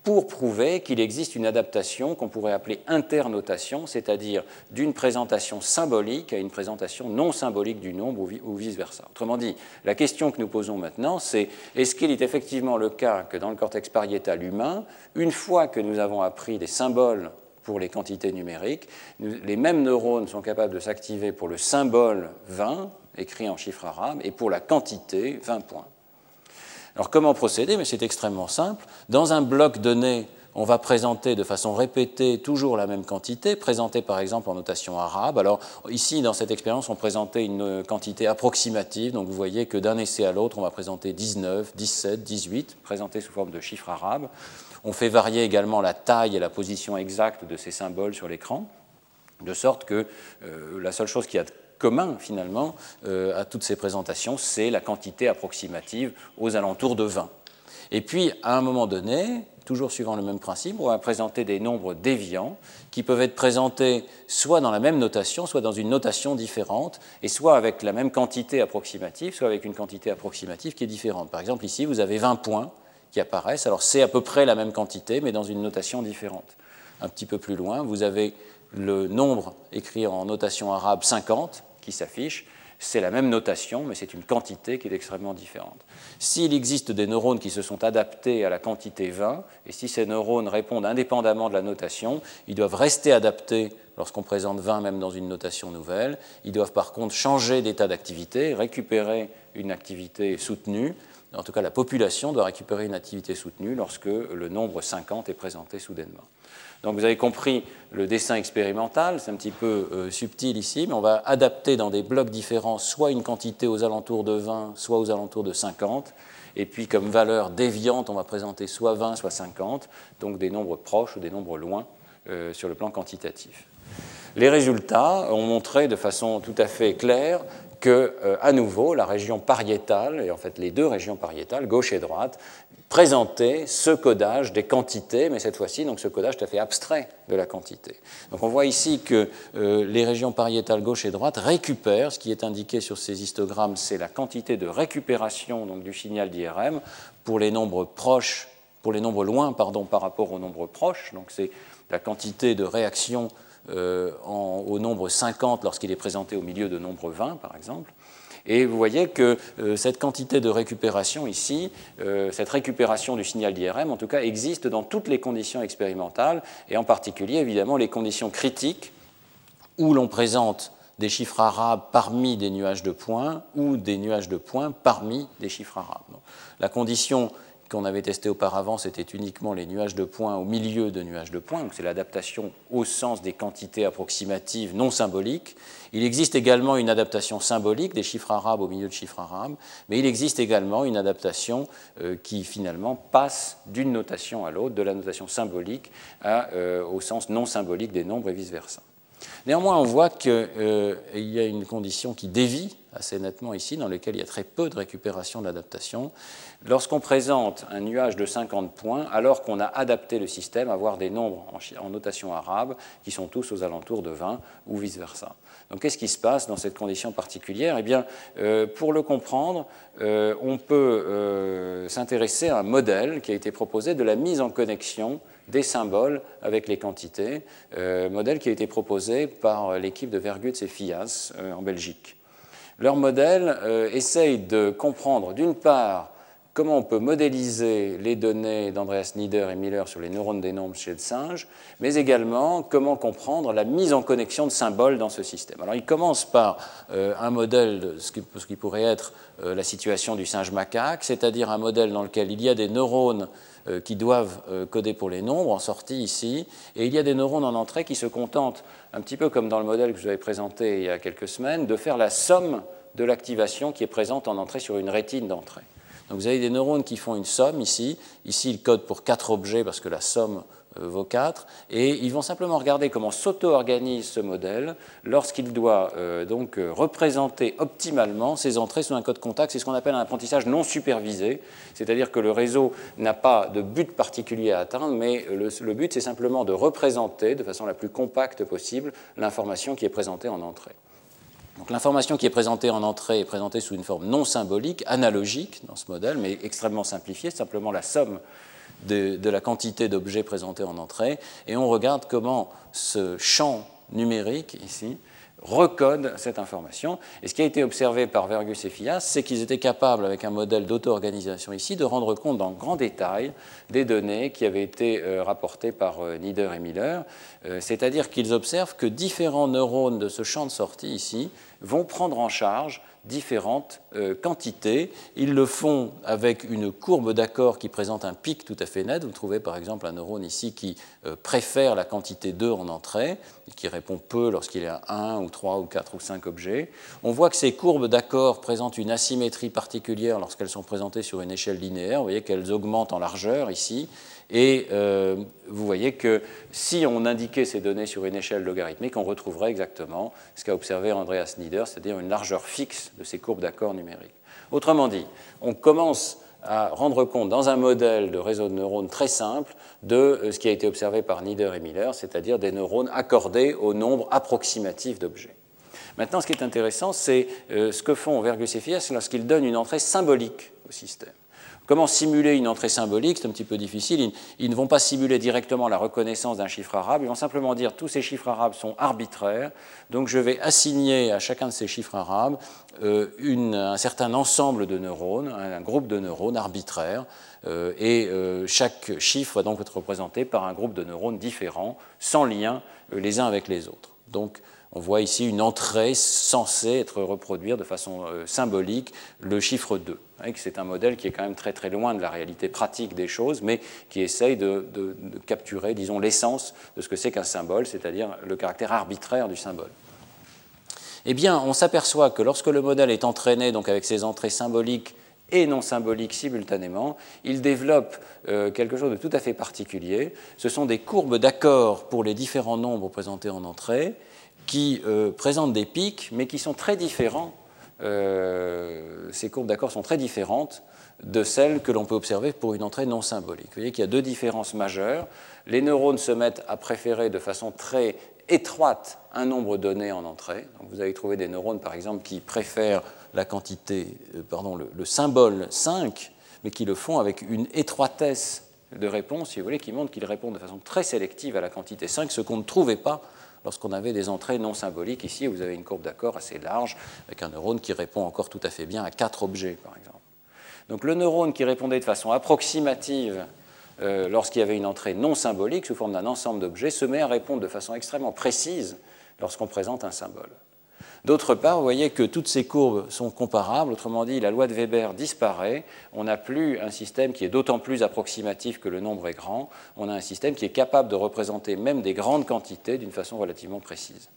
pour prouver qu'il existe une adaptation qu'on pourrait appeler internotation, c'est-à-dire d'une présentation symbolique à une présentation non symbolique du nombre ou vice-versa. Autrement dit, la question que nous posons maintenant, c'est est-ce qu'il est effectivement le cas que dans le cortex pariétal humain, une fois que nous avons appris des symboles pour les quantités numériques, les mêmes neurones sont capables de s'activer pour le symbole 20, écrit en chiffres arabes, et pour la quantité 20 points. Alors comment procéder? Mais c'est extrêmement simple. Dans un bloc donné, on va présenter de façon répétée toujours la même quantité, présentée par exemple en notation arabe. Alors ici, dans cette expérience, on présentait une quantité approximative, donc vous voyez que d'un essai à l'autre, on va présenter 19, 17, 18, présentés sous forme de chiffres arabes. On fait varier également la taille et la position exacte de ces symboles sur l'écran, de sorte que euh, la seule chose qui a commun finalement euh, à toutes ces présentations, c'est la quantité approximative aux alentours de 20. Et puis, à un moment donné, toujours suivant le même principe, on va présenter des nombres déviants qui peuvent être présentés soit dans la même notation, soit dans une notation différente, et soit avec la même quantité approximative, soit avec une quantité approximative qui est différente. Par exemple, ici, vous avez 20 points qui apparaissent. Alors, c'est à peu près la même quantité, mais dans une notation différente. Un petit peu plus loin, vous avez le nombre écrit en notation arabe 50, qui s'affiche, c'est la même notation, mais c'est une quantité qui est extrêmement différente. S'il existe des neurones qui se sont adaptés à la quantité 20, et si ces neurones répondent indépendamment de la notation, ils doivent rester adaptés lorsqu'on présente 20 même dans une notation nouvelle. Ils doivent par contre changer d'état d'activité, récupérer une activité soutenue. En tout cas, la population doit récupérer une activité soutenue lorsque le nombre 50 est présenté soudainement. Donc vous avez compris le dessin expérimental, c'est un petit peu euh, subtil ici, mais on va adapter dans des blocs différents soit une quantité aux alentours de 20, soit aux alentours de 50. Et puis comme valeur déviante, on va présenter soit 20, soit 50, donc des nombres proches ou des nombres loin euh, sur le plan quantitatif. Les résultats ont montré de façon tout à fait claire que, à nouveau, la région pariétale, et en fait les deux régions pariétales, gauche et droite, présenter ce codage des quantités, mais cette fois-ci, donc ce codage tout à fait abstrait de la quantité. Donc on voit ici que euh, les régions pariétales gauche et droite récupèrent, ce qui est indiqué sur ces histogrammes, c'est la quantité de récupération donc, du signal d'IRM pour les nombres proches, pour les nombres loin pardon, par rapport aux nombres proches. Donc c'est la quantité de réaction euh, au nombre 50 lorsqu'il est présenté au milieu de nombre 20, par exemple. Et vous voyez que euh, cette quantité de récupération ici, euh, cette récupération du signal d'IRM, en tout cas, existe dans toutes les conditions expérimentales, et en particulier, évidemment, les conditions critiques où l'on présente des chiffres arabes parmi des nuages de points ou des nuages de points parmi des chiffres arabes. la condition qu'on avait testé auparavant, c'était uniquement les nuages de points au milieu de nuages de points, donc c'est l'adaptation au sens des quantités approximatives non symboliques. Il existe également une adaptation symbolique des chiffres arabes au milieu de chiffres arabes, mais il existe également une adaptation euh, qui finalement passe d'une notation à l'autre, de la notation symbolique euh, au sens non symbolique des nombres et vice-versa. Néanmoins, on voit qu'il euh, y a une condition qui dévie assez nettement ici, dans laquelle il y a très peu de récupération d'adaptation. Lorsqu'on présente un nuage de 50 points, alors qu'on a adapté le système à avoir des nombres en, notation arabe qui sont tous aux alentours de 20 ou vice-versa. Donc qu'est-ce qui se passe dans cette condition particulière? Eh bien, euh, pour le comprendre, euh, on peut s'intéresser à un modèle qui a été proposé de la mise en connexion des symboles avec les quantités, euh, modèle qui a été proposé par l'équipe de Vergutz et Fias euh, en Belgique. Leur modèle euh, essaye de comprendre d'une part comment on peut modéliser les données d'Andreas Nieder et Miller sur les neurones des nombres chez le singe, mais également comment comprendre la mise en connexion de symboles dans ce système. Alors il commence par un modèle de ce qui pourrait être la situation du singe macaque, c'est-à-dire un modèle dans lequel il y a des neurones euh, qui doivent euh, coder pour les nombres en sortie ici, et il y a des neurones en entrée qui se contentent, un petit peu comme dans le modèle que je vous avais présenté il y a quelques semaines, de faire la somme de l'activation qui est présente en entrée sur une rétine d'entrée. Vous avez des neurones qui font une somme ici. Ici, ils codent pour quatre objets parce que la somme euh, vos 4, et ils vont simplement regarder comment s'auto-organise ce modèle lorsqu'il doit euh, donc euh, représenter optimalement ces entrées sous un code contact. C'est ce qu'on appelle un apprentissage non supervisé, c'est-à-dire que le réseau n'a pas de but particulier à atteindre, mais le but c'est simplement de représenter de façon la plus compacte possible l'information qui est présentée en entrée. Donc l'information qui est présentée en entrée est présentée sous une forme non symbolique, analogique dans ce modèle, mais extrêmement simplifiée, simplement la somme de, la quantité d'objets présentés en entrée, et on regarde comment ce champ numérique ici recode cette information. Et ce qui a été observé par Vergus et Fias, c'est qu'ils étaient capables, avec un modèle d'auto-organisation ici, de rendre compte dans grand détail des données qui avaient été euh, rapportées par euh, Nieder et Miller. Euh, c'est-à-dire qu'ils observent que différents neurones de ce champ de sortie ici vont prendre en charge différentes euh, quantités. Ils le font avec une courbe d'accord qui présente un pic tout à fait net. Vous trouvez par exemple un neurone ici qui euh, préfère la quantité 2 en entrée, et qui répond peu lorsqu'il y a 1 ou 3 ou 4 ou 5 objets. On voit que ces courbes d'accord présentent une asymétrie particulière lorsqu'elles sont présentées sur une échelle linéaire. Vous voyez qu'elles augmentent en largeur ici et euh, vous voyez que si on indiquait ces données sur une échelle logarithmique, on retrouverait exactement ce qu'a observé Andreas Nieder, c'est-à-dire une largeur fixe de ces courbes d'accord numériques. Autrement dit, on commence à rendre compte dans un modèle de réseau de neurones très simple de euh, ce qui a été observé par Nieder et Miller, c'est-à-dire des neurones accordés au nombre approximatif d'objets. Maintenant, ce qui est intéressant, c'est euh, ce que font Vergus et Fies lorsqu'ils donnent une entrée symbolique au système. Comment simuler une entrée symbolique C'est un petit peu difficile. Ils, ne vont pas simuler directement la reconnaissance d'un chiffre arabe. Ils vont simplement dire tous ces chiffres arabes sont arbitraires. Donc je vais assigner à chacun de ces chiffres arabes euh, un certain ensemble de neurones, un, groupe de neurones arbitraires. Euh, et euh, chaque chiffre va donc être représenté par un groupe de neurones différents, sans lien les uns avec les autres. Donc on voit ici une entrée censée être reproduire de façon euh, symbolique le chiffre 2. C'est un modèle qui est quand même très très loin de la réalité pratique des choses, mais qui essaye de, capturer, disons, l'essence de ce que c'est qu'un symbole, c'est-à-dire le caractère arbitraire du symbole. Eh bien, on s'aperçoit que lorsque le modèle est entraîné, donc avec ses entrées symboliques et non symboliques simultanément, il développe euh, quelque chose de tout à fait particulier. Ce sont des courbes d'accord pour les différents nombres présentés en entrée, qui euh, présentent des pics, mais qui sont très différents ces courbes d'accord sont très différentes de celles que l'on peut observer pour une entrée non symbolique. Vous voyez qu'il y a deux différences majeures. Les neurones se mettent à préférer de façon très étroite un nombre donné en entrée. Donc vous avez trouvé des neurones, par exemple, qui préfèrent la quantité, euh, pardon, le, symbole 5, mais qui le font avec une étroitesse de réponse, si vous voulez, qui montre qu'ils répondent de façon très sélective à la quantité 5, ce qu'on ne trouvait pas lorsqu'on avait des entrées non symboliques. Ici, vous avez une courbe d'accord assez large, avec un neurone qui répond encore tout à fait bien à quatre objets, par exemple. Donc le neurone qui répondait de façon approximative euh, lorsqu'il y avait une entrée non symbolique sous forme d'un ensemble d'objets se met à répondre de façon extrêmement précise lorsqu'on présente un symbole. D'autre part, vous voyez que toutes ces courbes sont comparables, autrement dit, la loi de Weber disparaît, on n'a plus un système qui est d'autant plus approximatif que le nombre est grand, on a un système qui est capable de représenter même des grandes quantités d'une façon relativement précise.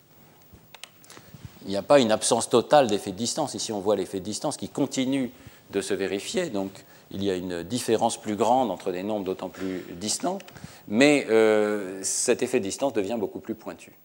Il n'y a pas une absence totale d'effet de distance, ici on voit l'effet de distance qui continue de se vérifier, donc il y a une différence plus grande entre des nombres d'autant plus distants, mais euh, cet effet de distance devient beaucoup plus pointu.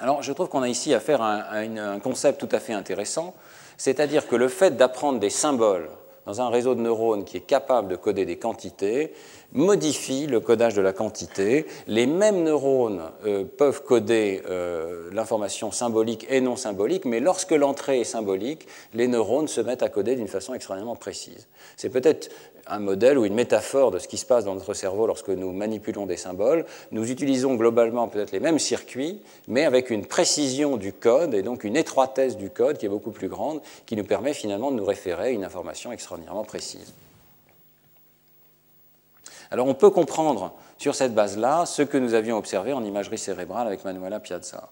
Alors je trouve qu'on a ici affaire à un concept tout à fait intéressant, c'est-à-dire que le fait d'apprendre des symboles dans un réseau de neurones qui est capable de coder des quantités modifie le codage de la quantité. Les mêmes neurones euh, peuvent coder euh, l'information symbolique et non symbolique, mais lorsque l'entrée est symbolique, les neurones se mettent à coder d'une façon extrêmement précise. C'est peut-être un modèle ou une métaphore de ce qui se passe dans notre cerveau lorsque nous manipulons des symboles. Nous utilisons globalement peut-être les mêmes circuits, mais avec une précision du code et donc une étroitesse du code qui est beaucoup plus grande, qui nous permet finalement de nous référer à une information extraordinairement précise. Alors on peut comprendre sur cette base-là ce que nous avions observé en imagerie cérébrale avec Manuela Piazza.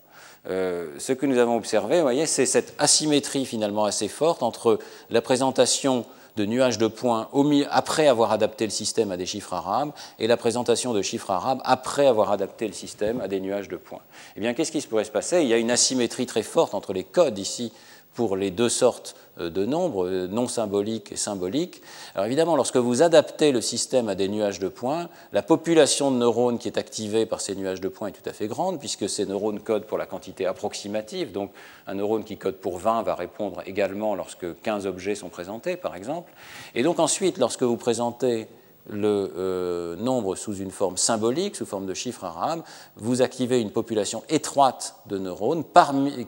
Euh, ce que nous avons observé, vous voyez, c'est cette asymétrie finalement assez forte entre la présentation de nuages de points après avoir adapté le système à des chiffres arabes et la présentation de chiffres arabes après avoir adapté le système à des nuages de points. Eh bien, qu'est-ce qui se pourrait se passer? Il y a une asymétrie très forte entre les codes ici pour les deux sortes euh, de nombres, euh, non symboliques et symboliques. Alors évidemment, lorsque vous adaptez le système à des nuages de points, la population de neurones qui est activée par ces nuages de points est tout à fait grande, puisque ces neurones codent pour la quantité approximative. Donc un neurone qui code pour 20 va répondre également lorsque 15 objets sont présentés, par exemple. Et donc ensuite, lorsque vous présentez le euh, nombre sous une forme symbolique, sous forme de chiffres arabes, vous activez une population étroite de neurones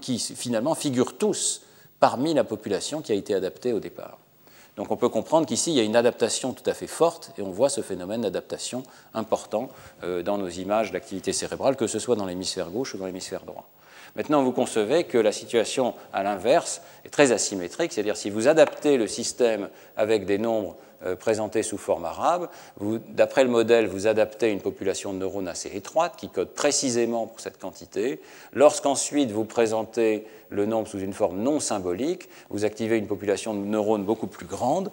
qui finalement figurent tous parmi la population qui a été adaptée au départ. Donc on peut comprendre qu'ici, il y a une adaptation tout à fait forte et on voit ce phénomène d'adaptation important euh, dans nos images d'activité cérébrale, que ce soit dans l'hémisphère gauche ou dans l'hémisphère droit. Maintenant, vous concevez que la situation à l'inverse est très asymétrique, c'est-à-dire si vous adaptez le système avec des nombres euh, présentés sous forme arabe, d'après le modèle, vous adaptez une population de neurones assez étroite qui code précisément pour cette quantité. Lorsqu'ensuite vous présentez le nombre sous une forme non symbolique, vous activez une population de neurones beaucoup plus grande.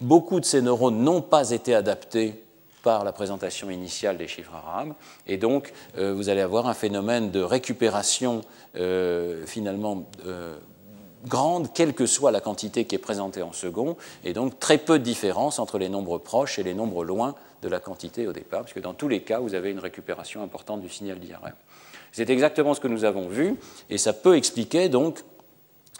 Beaucoup de ces neurones n'ont pas été adaptés par la présentation initiale des chiffres arabes, et donc euh, vous allez avoir un phénomène de récupération euh, finalement grande, quelle que soit la quantité qui est présentée en second, et donc très peu de différence entre les nombres proches et les nombres loin de la quantité au départ, puisque dans tous les cas, vous avez une récupération importante du signal d'IRM. C'est exactement ce que nous avons vu, et ça peut expliquer donc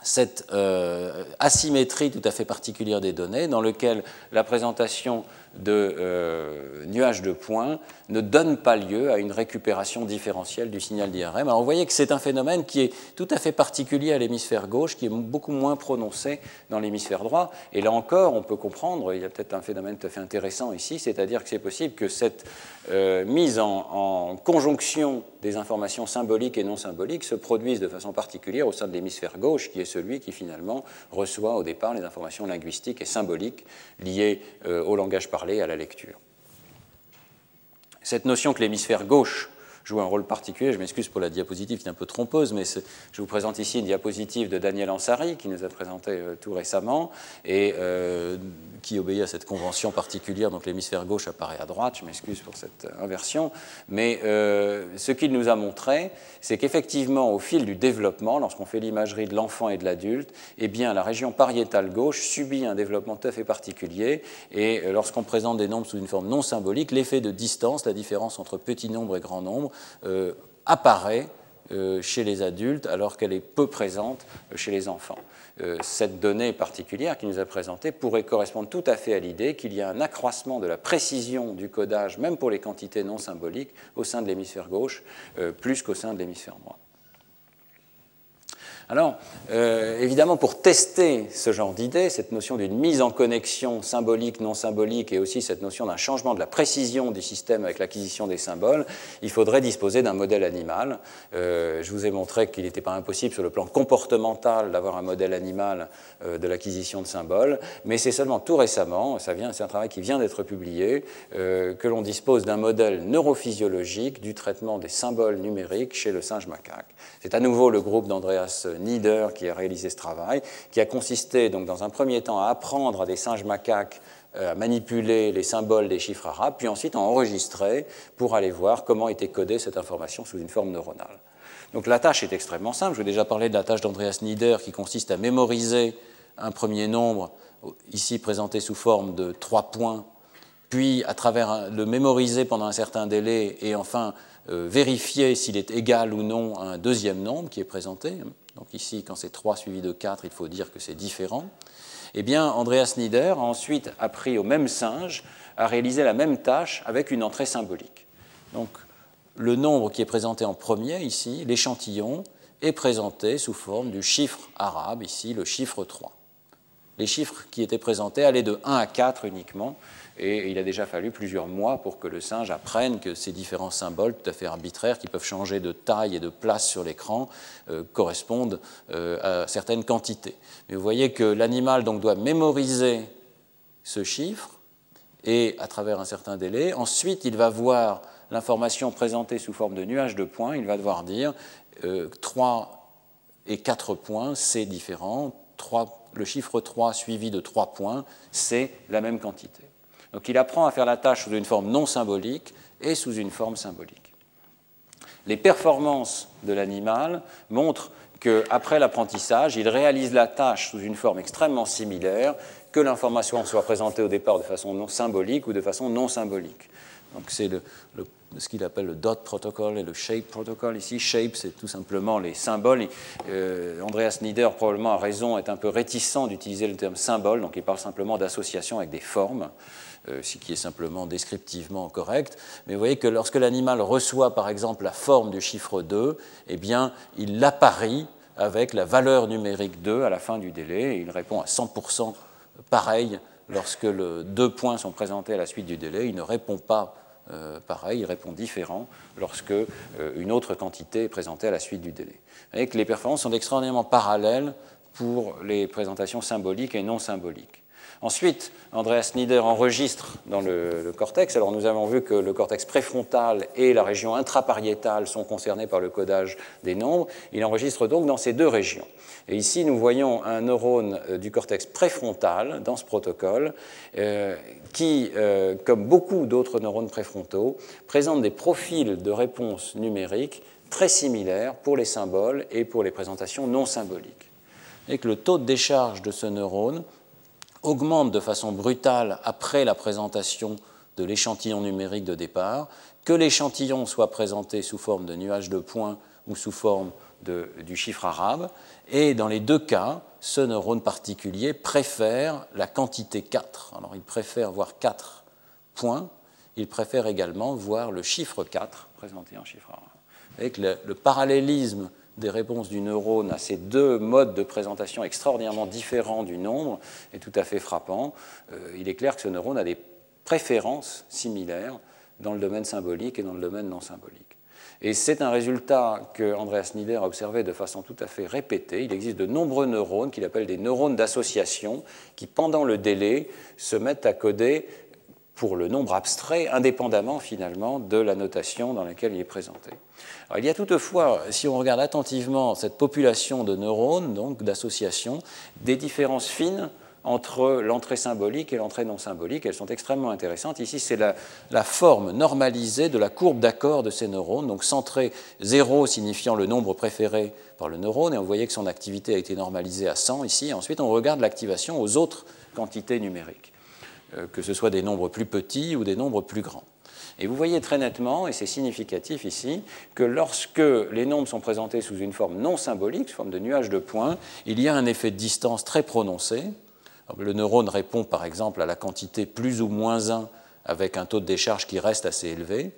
cette euh, asymétrie tout à fait particulière des données, dans laquelle la présentation de euh, nuages de points ne donne pas lieu à une récupération différentielle du signal d'IRM. Alors vous voyez que c'est un phénomène qui est tout à fait particulier à l'hémisphère gauche, qui est beaucoup moins prononcé dans l'hémisphère droit. Et là encore, on peut comprendre, il y a peut-être un phénomène tout à fait intéressant ici, c'est-à-dire que c'est possible que cette euh, mise en, conjonction des informations symboliques et non symboliques se produise de façon particulière au sein de l'hémisphère gauche, qui est celui qui finalement reçoit au départ les informations linguistiques et symboliques liées euh, au langage parlé, à la lecture. Cette notion que l'hémisphère gauche joue un rôle particulier. Je m'excuse pour la diapositive qui est un peu trompeuse, mais je vous présente ici une diapositive de Daniel Ansari qui nous a présenté euh, tout récemment et euh, qui obéit à cette convention particulière. Donc l'hémisphère gauche apparaît à droite. Je m'excuse pour cette euh, inversion, mais ce qu'il nous a montré, c'est qu'effectivement, au fil du développement, lorsqu'on fait l'imagerie de l'enfant et de l'adulte, eh bien la région pariétale gauche subit un développement tout à fait particulier. Et lorsqu'on présente des nombres sous une forme non symbolique, l'effet de distance, la différence entre petit nombre et grand nombre, euh, apparaît chez les adultes alors qu'elle est peu présente chez les enfants. Cette donnée particulière qui nous a présentée pourrait correspondre tout à fait à l'idée qu'il y a un accroissement de la précision du codage, même pour les quantités non symboliques, au sein de l'hémisphère gauche, plus qu'au sein de l'hémisphère droit. Alors, euh, évidemment, pour tester ce genre d'idée, cette notion d'une mise en connexion symbolique, non symbolique, et aussi cette notion d'un changement de la précision du système avec l'acquisition des symboles, il faudrait disposer d'un modèle animal. Euh, je vous ai montré qu'il n'était pas impossible sur le plan comportemental d'avoir un modèle animal euh, de l'acquisition de symboles, mais c'est seulement tout récemment, ça vient, c'est un travail qui vient d'être publié, que l'on dispose d'un modèle neurophysiologique du traitement des symboles numériques chez le singe macaque. C'est à nouveau le groupe d'Andreas Nieder qui a réalisé ce travail, qui a consisté donc dans un premier temps à apprendre à des singes macaques euh, à manipuler les symboles des chiffres arabes, puis ensuite à enregistrer pour aller voir comment était codée cette information sous une forme neuronale. Donc la tâche est extrêmement simple. Je vous ai déjà parlé de la tâche d'Andreas Nieder qui consiste à mémoriser un premier nombre, ici présenté sous forme de trois points, puis à travers le mémoriser pendant un certain délai et enfin euh, vérifier s'il est égal ou non à un deuxième nombre qui est présenté. Donc ici, quand c'est 3 suivi de 4, il faut dire que c'est différent. Eh bien, Andreas Nieder a ensuite appris au même singe à réaliser la même tâche avec une entrée symbolique. Donc, le nombre qui est présenté en premier, ici, l'échantillon, est présenté sous forme du chiffre arabe, ici le chiffre 3. Les chiffres qui étaient présentés allaient de 1 à 4 uniquement, et il a déjà fallu plusieurs mois pour que le singe apprenne que ces différents symboles tout à fait arbitraires, qui peuvent changer de taille et de place sur l'écran, euh, correspondent euh, à certaines quantités. Mais vous voyez que l'animal donc doit mémoriser ce chiffre et à travers un certain délai. Ensuite, il va voir l'information présentée sous forme de nuage de points. Il va devoir dire 3 euh, et 4 points, c'est différent. le chiffre 3 suivi de 3 points, c'est la même quantité. Donc il apprend à faire la tâche sous une forme non symbolique et sous une forme symbolique. Les performances de l'animal montrent qu'après l'apprentissage, il réalise la tâche sous une forme extrêmement similaire, que l'information soit présentée au départ de façon non symbolique ou de façon non symbolique. Donc c'est ce qu'il appelle le dot protocol et le shape protocol. Ici, shape, c'est tout simplement les symboles. Euh, Andreas Nieder, probablement a raison, est un peu réticent d'utiliser le terme symbole, donc il parle simplement d'association avec des formes. Euh, ce qui est simplement descriptivement correct. Mais vous voyez que lorsque l'animal reçoit par exemple la forme du chiffre 2, eh bien, il l'apparie avec la valeur numérique 2 à la fin du délai et il répond à 100% pareil lorsque deux points sont présentés à la suite du délai. Il ne répond pas euh, pareil, il répond différent lorsque euh, une autre quantité est présentée à la suite du délai. Vous voyez que les performances sont extraordinairement parallèles pour les présentations symboliques et non symboliques. Ensuite, Andreas Nieder enregistre dans le, cortex. Alors nous avons vu que le cortex préfrontal et la région intrapariétale sont concernés par le codage des nombres. Il enregistre donc dans ces deux régions. Et ici, nous voyons un neurone euh, du cortex préfrontal dans ce protocole euh, qui, euh, comme beaucoup d'autres neurones préfrontaux, présente des profils de réponse numérique très similaires pour les symboles et pour les présentations non symboliques. Et que le taux de décharge de ce neurone augmente de façon brutale après la présentation de l'échantillon numérique de départ, que l'échantillon soit présenté sous forme de nuage de points ou sous forme du chiffre arabe. Et dans les deux cas, ce neurone particulier préfère la quantité 4. Alors il préfère voir 4 points, il préfère également voir le chiffre 4 présenté en chiffre arabe. Avec le parallélisme des réponses du neurone à ces deux modes de présentation extraordinairement différents du nombre est tout à fait frappant. Euh, il est clair que ce neurone a des préférences similaires dans le domaine symbolique et dans le domaine non symbolique. Et c'est un résultat que Andreas Nieder a observé de façon tout à fait répétée. Il existe de nombreux neurones qu'il appelle des neurones d'association qui, pendant le délai, se mettent à coder pour le nombre abstrait, indépendamment finalement de la notation dans laquelle il est présenté. Il y a toutefois, si on regarde attentivement cette population de neurones, donc d'associations, des différences fines entre l'entrée symbolique et l'entrée non symbolique. Elles sont extrêmement intéressantes. Ici, c'est la, forme normalisée de la courbe d'accord de ces neurones, donc centrée 0 signifiant le nombre préféré par le neurone, et on voyait que son activité a été normalisée à 100 ici. Ensuite, on regarde l'activation aux autres quantités numériques. Euh, que ce soit des nombres plus petits ou des nombres plus grands. Et vous voyez très nettement, et c'est significatif ici, que lorsque les nombres sont présentés sous une forme non symbolique, sous forme de nuage de points, il y a un effet de distance très prononcé. Le neurone répond par exemple à la quantité plus ou moins 1 avec un taux de décharge qui reste assez élevé.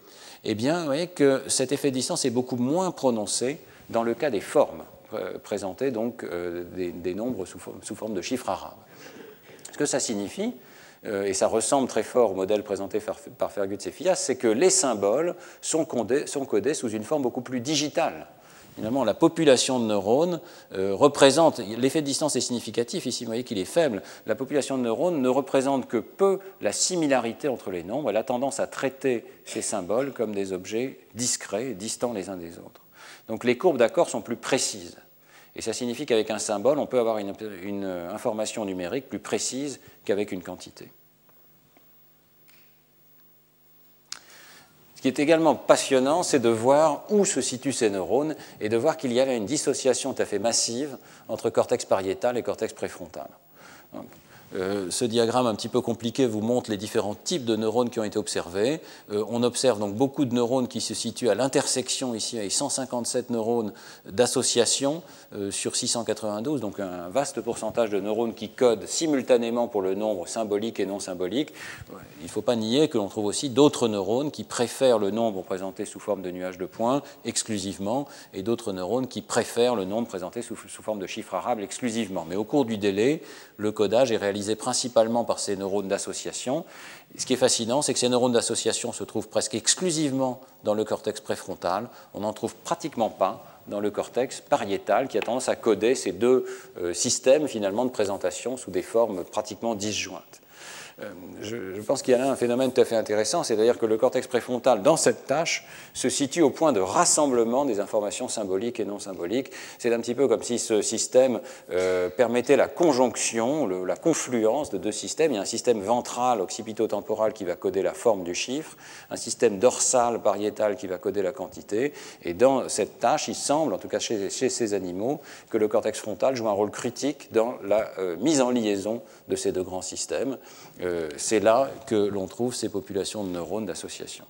Eh bien, vous voyez que cet effet de distance est beaucoup moins prononcé dans le cas des formes euh, présentées, donc euh, des, nombres sous forme, de chiffres arabes. Ce que ça signifie, et ça ressemble très fort au modèle présenté par Fergus et Fias, c'est que les symboles sont codés, sous une forme beaucoup plus digitale. Finalement, la population de neurones représente, l'effet de distance est significatif, ici vous voyez qu'il est faible, la population de neurones ne représente que peu la similarité entre les nombres, elle a tendance à traiter ces symboles comme des objets discrets, distants les uns des autres. Donc les courbes d'accord sont plus précises. Et ça signifie qu'avec un symbole, on peut avoir une, information numérique plus précise qu'avec une quantité. Ce qui est également passionnant, c'est de voir où se situent ces neurones et de voir qu'il y a une dissociation tout à fait massive entre cortex pariétal et cortex préfrontal. Euh, ce diagramme un petit peu compliqué vous montre les différents types de neurones qui ont été observés. Euh, on observe donc beaucoup de neurones qui se situent à l'intersection ici avec 157 neurones d'association euh, sur 692, donc un vaste pourcentage de neurones qui codent simultanément pour le nombre symbolique et non symbolique. Il ne faut pas nier que l'on trouve aussi d'autres neurones qui préfèrent le nombre présenté sous forme de nuages de points exclusivement et d'autres neurones qui préfèrent le nombre présenté sous, sous forme de chiffres arabes exclusivement. Mais au cours du délai, le codage est réalisé principalement par ces neurones d'association. Ce qui est fascinant, c'est que ces neurones d'association se trouvent presque exclusivement dans le cortex préfrontal. On n'en trouve pratiquement pas dans le cortex pariétal qui a tendance à coder ces deux euh, systèmes finalement de présentation sous des formes pratiquement disjointes. Euh, je, pense qu'il y a là un phénomène tout à fait intéressant, c'est-à-dire que le cortex préfrontal, dans cette tâche, se situe au point de rassemblement des informations symboliques et non symboliques. C'est un petit peu comme si ce système euh, permettait la conjonction, la confluence de deux systèmes. Il y a un système ventral, occipito-temporal, qui va coder la forme du chiffre, un système dorsal, pariétal, qui va coder la quantité. Et dans cette tâche, il semble, en tout cas chez, ces animaux, que le cortex frontal joue un rôle critique dans la euh, mise en liaison de ces deux grands systèmes. Euh, c'est là que l'on trouve ces populations de neurones d'association.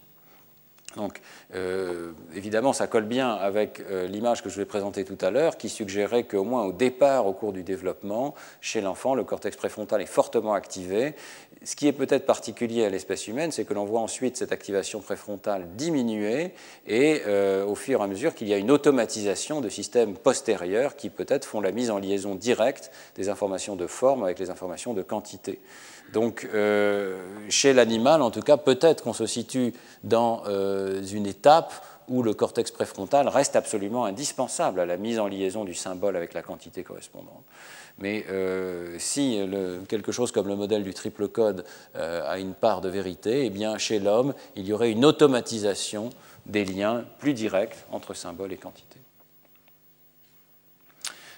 Donc, euh, évidemment, ça colle bien avec euh, l'image que je vais présenter tout à l'heure, qui suggérait qu'au moins au départ, au cours du développement, chez l'enfant, le cortex préfrontal est fortement activé. Ce qui est peut-être particulier à l'espèce humaine, c'est que l'on voit ensuite cette activation préfrontale diminuer, et au fur et à mesure qu'il y a une automatisation de systèmes postérieurs qui peut-être font la mise en liaison directe des informations de forme avec les informations de quantité. Donc, euh, chez l'animal, en tout cas, peut-être qu'on se situe dans euh, une étape où le cortex préfrontal reste absolument indispensable à la mise en liaison du symbole avec la quantité correspondante. Mais euh, si quelque chose comme le modèle du triple code a une part de vérité, eh bien, chez l'homme, il y aurait une automatisation des liens plus directs entre symbole et quantité.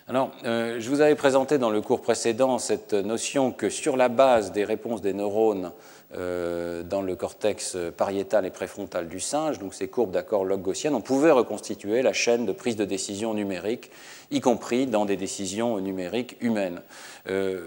Alors, euh, je vous avais présenté dans le cours précédent cette notion que sur la base des réponses des neurones euh, dans le cortex pariétal et préfrontal du singe, donc ces courbes d'accord log gaussiennes, on pouvait reconstituer la chaîne de prise de décision numérique, y compris dans des décisions numériques humaines. Euh,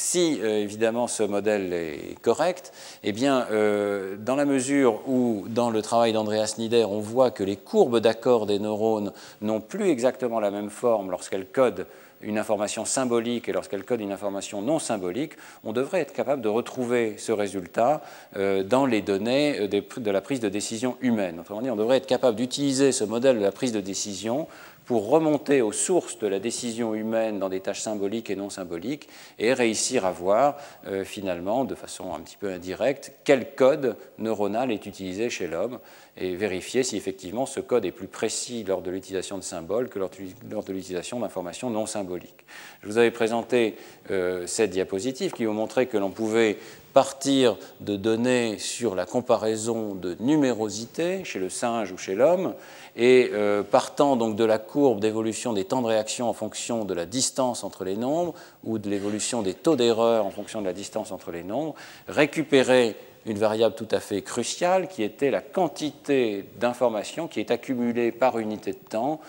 si euh, évidemment ce modèle est correct, eh bien, euh, dans la mesure où dans le travail d'Andreas Nieder, on voit que les courbes d'accord des neurones n'ont plus exactement la même forme lorsqu'elles codent une information symbolique et lorsqu'elles codent une information non symbolique, on devrait être capable de retrouver ce résultat euh, dans les données de la prise de décision humaine. Autrement dit, on devrait être capable d'utiliser ce modèle de la prise de décision pour remonter aux sources de la décision humaine dans des tâches symboliques et non symboliques et réussir à voir euh, finalement, de façon un petit peu indirecte, quel code neuronal est utilisé chez l'homme et vérifier si effectivement ce code est plus précis lors de l'utilisation de symboles que lors de l'utilisation d'informations non symboliques. Je vous avais présenté euh, cette diapositive qui vous montrait que l'on pouvait partir de données sur la comparaison de numérosité chez le singe ou chez l'homme, et euh, partant donc de la courbe d'évolution des temps de réaction en fonction de la distance entre les nombres, ou de l'évolution des taux d'erreur en fonction de la distance entre les nombres, récupérer une variable tout à fait cruciale qui était la quantité d'informations qui est accumulée par unité de temps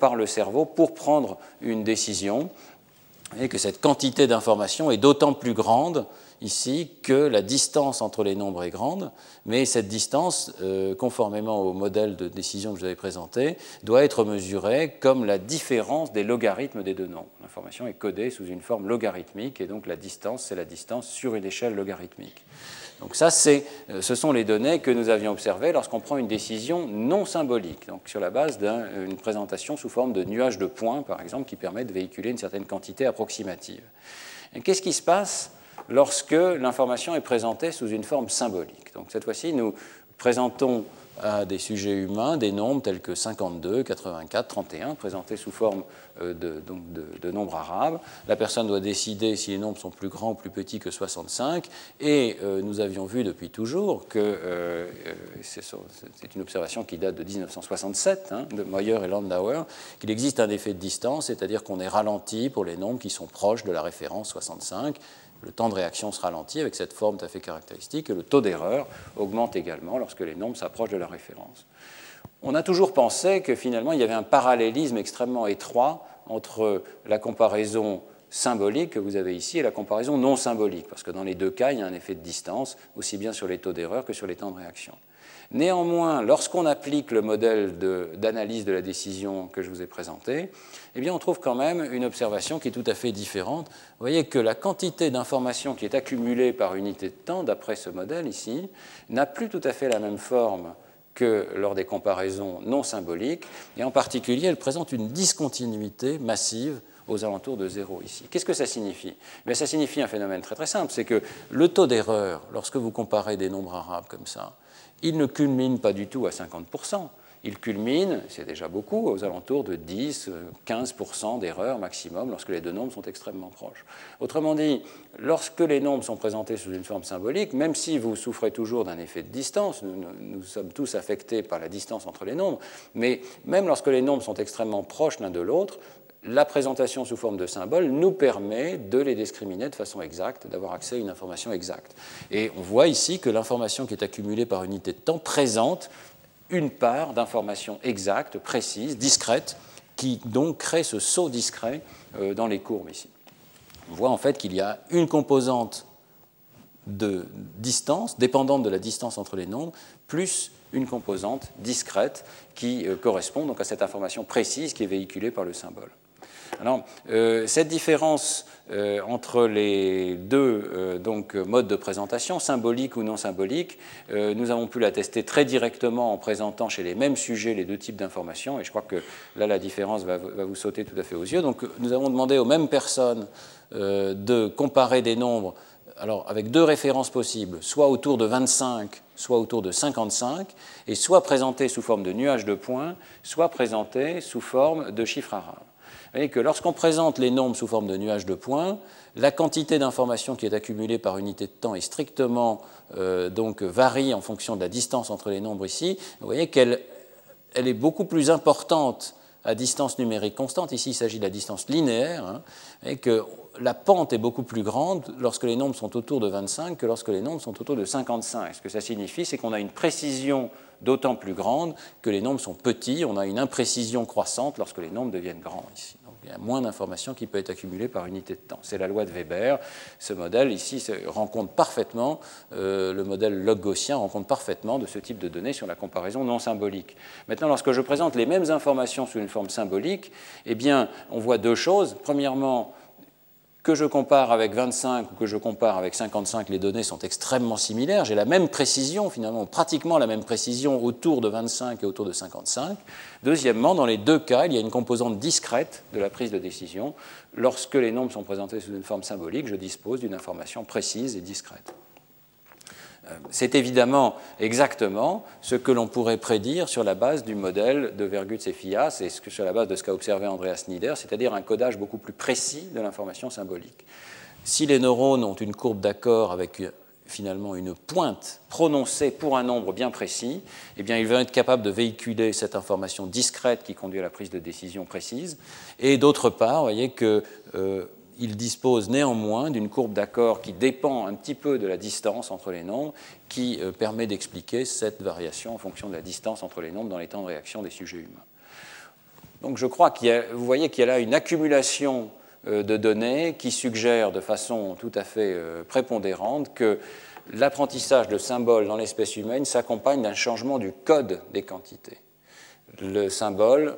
par le cerveau pour prendre une décision et que cette quantité d'informations est d'autant plus grande ici que la distance entre les nombres est grande, mais cette distance, euh, conformément au modèle de décision que je vous avais présenté, doit être mesurée comme la différence des logarithmes des deux nombres. L'information est codée sous une forme logarithmique et donc la distance, c'est la distance sur une échelle logarithmique. Donc ça, euh, ce sont les données que nous avions observées lorsqu'on prend une décision non symbolique, donc sur la base d'une présentation sous forme de nuage de points, par exemple, qui permet de véhiculer une certaine quantité approximative. Qu'est-ce qui se passe lorsque l'information est présentée sous une forme symbolique. Donc cette fois-ci, nous présentons à des sujets humains des nombres tels que 52, 84, 31, présentés sous forme euh, de, nombres arabes. La personne doit décider si les nombres sont plus grands ou plus petits que 65. Et euh, nous avions vu depuis toujours que euh, c'est une observation qui date de 1967, hein, de Moyer et Landauer, qu'il existe un effet de distance, c'est-à-dire qu'on est ralenti pour les nombres qui sont proches de la référence 65 le temps de réaction se ralentit avec cette forme tout à fait caractéristique et le taux d'erreur augmente également lorsque les nombres s'approchent de la référence. On a toujours pensé que finalement il y avait un parallélisme extrêmement étroit entre la comparaison symbolique que vous avez ici et la comparaison non symbolique, parce que dans les deux cas, il y a un effet de distance, aussi bien sur les taux d'erreur que sur les temps de réaction. Néanmoins, lorsqu'on applique le modèle d'analyse de, la décision que je vous ai présenté, eh bien, on trouve quand même une observation qui est tout à fait différente. Vous voyez que la quantité d'informations qui est accumulée par unité de temps, d'après ce modèle ici, n'a plus tout à fait la même forme que lors des comparaisons non symboliques, et en particulier, elle présente une discontinuité massive aux alentours de zéro ici. Qu'est-ce que ça signifie? Mais Ça signifie un phénomène très très simple, c'est que le taux d'erreur, lorsque vous comparez des nombres arabes comme ça, il ne culmine pas du tout à 50%. Il culmine, c'est déjà beaucoup, aux alentours de 10-15% d'erreurs maximum lorsque les deux nombres sont extrêmement proches. Autrement dit, lorsque les nombres sont présentés sous une forme symbolique, même si vous souffrez toujours d'un effet de distance, nous, nous, sommes tous affectés par la distance entre les nombres, mais même lorsque les nombres sont extrêmement proches l'un de l'autre, la présentation sous forme de symboles nous permet de les discriminer de façon exacte, d'avoir accès à une information exacte. Et on voit ici que l'information qui est accumulée par unité de temps présente une part d'information exacte, précise, discrète, qui donc crée ce saut discret euh, dans les courbes ici. On voit en fait qu'il y a une composante de distance, dépendante de la distance entre les nombres, plus une composante discrète qui euh, correspond donc à cette information précise qui est véhiculée par le symbole. Alors, euh, cette différence euh, entre les deux euh, donc, modes de présentation, symbolique ou non symbolique, nous avons pu la tester très directement en présentant chez les mêmes sujets les deux types d'informations, et je crois que là, la différence va, va, vous sauter tout à fait aux yeux. Donc, nous avons demandé aux mêmes personnes de comparer des nombres alors, avec deux références possibles, soit autour de 25, soit autour de 55, et soit présentées sous forme de nuages de points, soit présentées sous forme de chiffres arabes. Vous voyez que lorsqu'on présente les nombres sous forme de nuages de points, la quantité d'informations qui est accumulée par unité de temps est strictement euh, donc varie en fonction de la distance entre les nombres ici. Vous voyez qu'elle elle est beaucoup plus importante à distance numérique constante. Ici, il s'agit de la distance linéaire, hein, et que la pente est beaucoup plus grande lorsque les nombres sont autour de 25 que lorsque les nombres sont autour de 55. Ce que ça signifie, c'est qu'on a une précision d'autant plus grande que les nombres sont petits. On a une imprécision croissante lorsque les nombres deviennent grands ici. Donc, il y a moins d'informations qui peut être accumulée par unité de temps. C'est la loi de Weber. Ce modèle ici rencontre parfaitement, euh, le modèle log gaussien rencontre parfaitement de ce type de données sur la comparaison non symbolique. Maintenant, lorsque je présente les mêmes informations sous une forme symbolique, eh bien, on voit deux choses. Premièrement, que je compare avec 25 ou que je compare avec 55, les données sont extrêmement similaires. J'ai la même précision, finalement, pratiquement la même précision autour de 25 et autour de 55. Deuxièmement, dans les deux cas, il y a une composante discrète de la prise de décision. Lorsque les nombres sont présentés sous une forme symbolique, je dispose d'une information précise et discrète. C'est évidemment exactement ce que l'on pourrait prédire sur la base du modèle de Vergutz et Fias et sur la base de ce qu'a observé Andreas Nieder, c'est-à-dire un codage beaucoup plus précis de l'information symbolique. Si les neurones ont une courbe d'accord avec finalement une pointe prononcée pour un nombre bien précis, eh bien, ils vont être capables de véhiculer cette information discrète qui conduit à la prise de décision précise. Et d'autre part, vous voyez que euh, il dispose néanmoins d'une courbe d'accord qui dépend un petit peu de la distance entre les nombres, qui euh, permet d'expliquer cette variation en fonction de la distance entre les nombres dans les temps de réaction des sujets humains. Donc je crois qu'il vous voyez qu'il y a là une accumulation de données qui suggèrent de façon tout à fait prépondérante que l'apprentissage de symboles dans l'espèce humaine s'accompagne d'un changement du code des quantités. Le symbole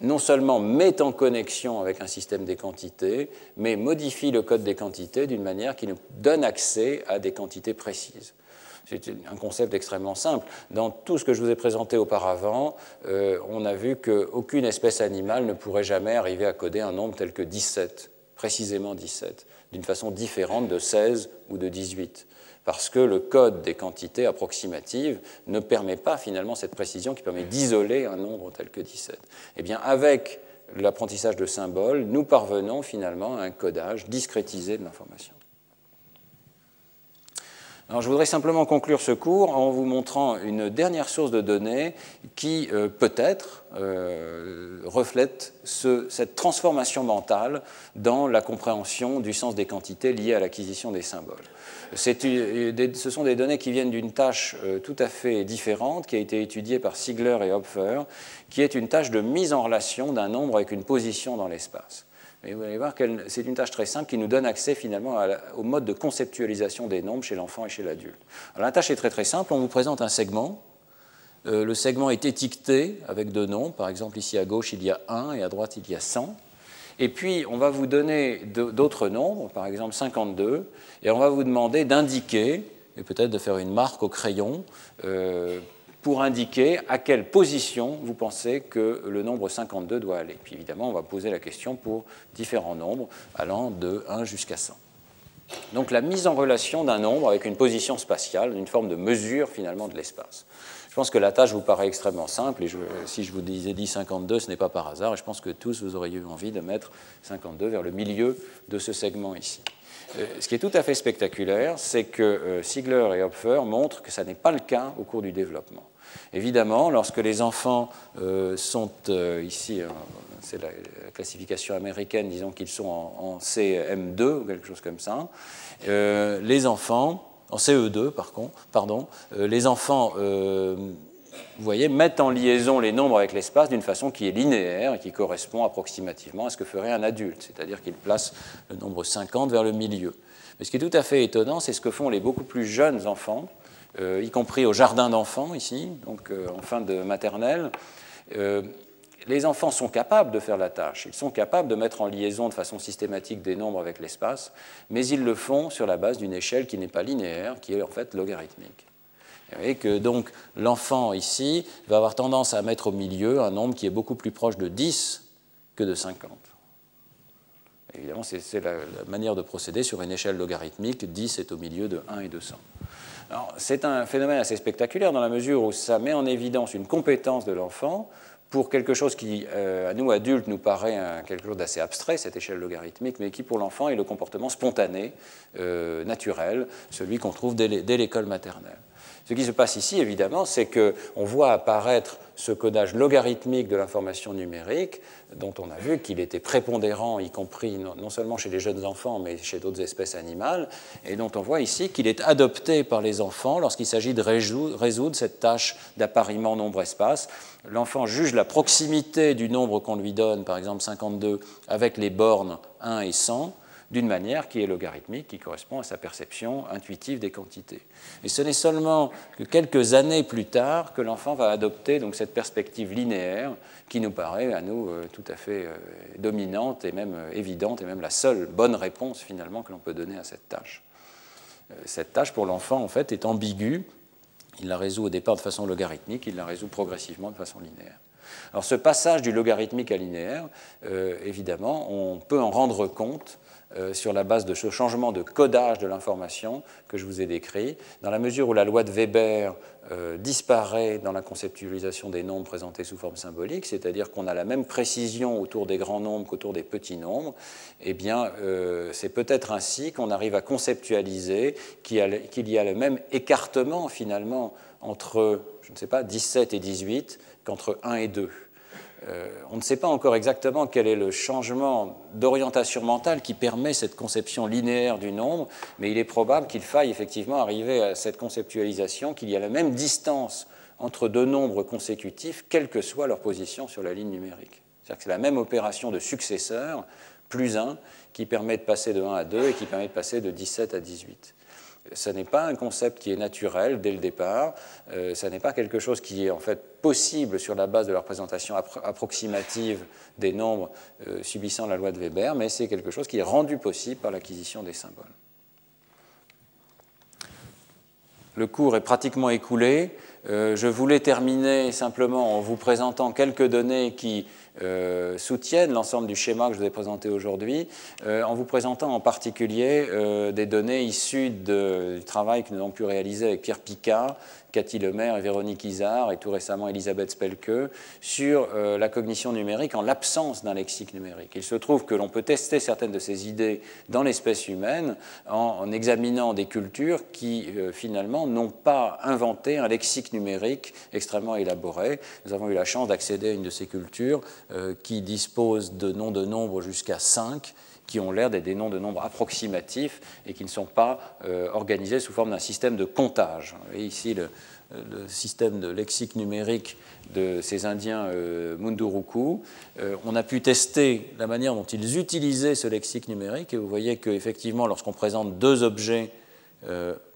non seulement met en connexion avec un système des quantités, mais modifie le code des quantités d'une manière qui nous donne accès à des quantités précises. C'est un concept extrêmement simple. Dans tout ce que je vous ai présenté auparavant, euh, on a vu qu'aucune espèce animale ne pourrait jamais arriver à coder un nombre tel que 17, précisément 17, d'une façon différente de 16 ou de 18 parce que le code des quantités approximatives ne permet pas finalement cette précision qui permet d'isoler un nombre tel que 17. Eh bien, avec l'apprentissage de symboles, nous parvenons finalement à un codage discrétisé de l'information. Alors, je voudrais simplement conclure ce cours en vous montrant une dernière source de données qui euh, peut-être euh, reflète cette transformation mentale dans la compréhension du sens des quantités liées à l'acquisition des symboles. ce sont des données qui viennent d'une tâche euh, tout à fait différente qui a été étudiée par Sigler et Hopfer, qui est une tâche de mise en relation d'un nombre avec une position dans l'espace. Et vous allez voir que c'est une tâche très simple qui nous donne accès finalement au mode de conceptualisation des nombres chez l'enfant et chez l'adulte. La tâche est très très simple. On vous présente un segment. Euh, le segment est étiqueté avec deux nombres. Par exemple, ici à gauche, il y a 1 et à droite, il y a 100. Et puis, on va vous donner d'autres nombres, par exemple 52, et on va vous demander d'indiquer, et peut-être de faire une marque au crayon, euh, pour indiquer à quelle position vous pensez que le nombre 52 doit aller. Puis évidemment, on va poser la question pour différents nombres allant de 1 jusqu'à 100. Donc la mise en relation d'un nombre avec une position spatiale, une forme de mesure finalement de l'espace. Je pense que la tâche vous paraît extrêmement simple et si je vous disais dit 52, ce n'est pas par hasard et je pense que tous vous auriez eu envie de mettre 52 vers le milieu de ce segment ici. Euh, ce qui est tout à fait spectaculaire, c'est que euh, Sigler et Hopfer montrent que ça n'est pas le cas au cours du développement. Évidemment, lorsque les enfants euh, sont ici, c'est la, classification américaine, disons qu'ils sont en, CM2 ou quelque chose comme ça, les enfants, en CE2 par contre, pardon, les enfants vous voyez, mettent en liaison les nombres avec l'espace d'une façon qui est linéaire et qui correspond approximativement à ce que ferait un adulte, c'est-à-dire qu'ils placent le nombre 50 vers le milieu. Mais ce qui est tout à fait étonnant, c'est ce que font les beaucoup plus jeunes enfants, euh, y compris au jardin d'enfants ici, donc euh, en fin de maternelle. Euh, les enfants sont capables de faire la tâche, ils sont capables de mettre en liaison de façon systématique des nombres avec l'espace, mais ils le font sur la base d'une échelle qui n'est pas linéaire, qui est en fait logarithmique. Vous voyez que donc l'enfant ici va avoir tendance à mettre au milieu un nombre qui est beaucoup plus proche de 10 que de 50. Évidemment, c'est la, manière de procéder sur une échelle logarithmique. 10 est au milieu de 1 et de 100. C'est un phénomène assez spectaculaire dans la mesure où ça met en évidence une compétence de l'enfant pour quelque chose qui, euh, à nous adultes, nous paraît quelque chose d'assez abstrait, cette échelle logarithmique, mais qui pour l'enfant est le comportement spontané, euh, naturel, celui qu'on trouve dès l'école maternelle. Ce qui se passe ici, évidemment, c'est qu'on voit apparaître ce codage logarithmique de l'information numérique, dont on a vu qu'il était prépondérant, y compris non seulement chez les jeunes enfants, mais chez d'autres espèces animales, et dont on voit ici qu'il est adopté par les enfants lorsqu'il s'agit de résoudre cette tâche d'appariement nombre-espace. L'enfant juge la proximité du nombre qu'on lui donne, par exemple 52, avec les bornes 1 et 100, d'une manière qui est logarithmique, qui correspond à sa perception intuitive des quantités. Et ce n'est seulement que quelques années plus tard que l'enfant va adopter donc cette perspective linéaire qui nous paraît à nous euh, tout à fait euh, dominante et même euh, évidente et même la seule bonne réponse finalement que l'on peut donner à cette tâche. Cette tâche pour l'enfant en fait est ambiguë. Il la résout au départ de façon logarithmique, il la résout progressivement de façon linéaire. Alors ce passage du logarithmique à linéaire, évidemment, on peut en rendre compte euh, sur la base de ce changement de codage de l'information que je vous ai décrit, dans la mesure où la loi de Weber euh, disparaît dans la conceptualisation des nombres présentés sous forme symbolique, c'est-à-dire qu'on a la même précision autour des grands nombres qu'autour des petits nombres, eh bien, euh, c'est peut-être ainsi qu'on arrive à conceptualiser qu'il y, a le même écartement finalement entre, je ne sais pas, 17 et 18 qu'entre 1 et 2. Euh, on ne sait pas encore exactement quel est le changement d'orientation mentale qui permet cette conception linéaire du nombre, mais il est probable qu'il faille effectivement arriver à cette conceptualisation qu'il y a la même distance entre deux nombres consécutifs, quelle que soit leur position sur la ligne numérique. C'est-à-dire que c'est la même opération de successeur plus 1 qui permet de passer de 1 à 2 et qui permet de passer de 17 à 18 ce n'est pas un concept qui est naturel dès le départ, euh, ce n'est pas quelque chose qui est en fait possible sur la base de la représentation approximative des nombres euh, subissant la loi de Weber, mais c'est quelque chose qui est rendu possible par l'acquisition des symboles. Le cours est pratiquement écoulé. Euh, je voulais terminer simplement en vous présentant quelques données qui euh, soutiennent l'ensemble du schéma que je vous ai présenté aujourd'hui, euh, en vous présentant en particulier des données issues du travail que nous avons pu réaliser avec Pierre Picard Cathy Lemaire et Véronique Isard, et tout récemment Elisabeth Spelke, sur euh, la cognition numérique en l'absence d'un lexique numérique. Il se trouve que l'on peut tester certaines de ces idées dans l'espèce humaine en, examinant des cultures qui, euh, finalement, n'ont pas inventé un lexique numérique extrêmement élaboré. Nous avons eu la chance d'accéder à une de ces cultures euh, qui dispose de noms de nombres jusqu'à 5 qui ont l'air d'être des noms de nombres approximatifs et qui ne sont pas euh, organisés sous forme d'un système de comptage. Vous voyez ici le, système de lexique numérique de ces Indiens euh, Munduruku. Euh, on a pu tester la manière dont ils utilisaient ce lexique numérique et vous voyez qu'effectivement, lorsqu'on présente deux objets,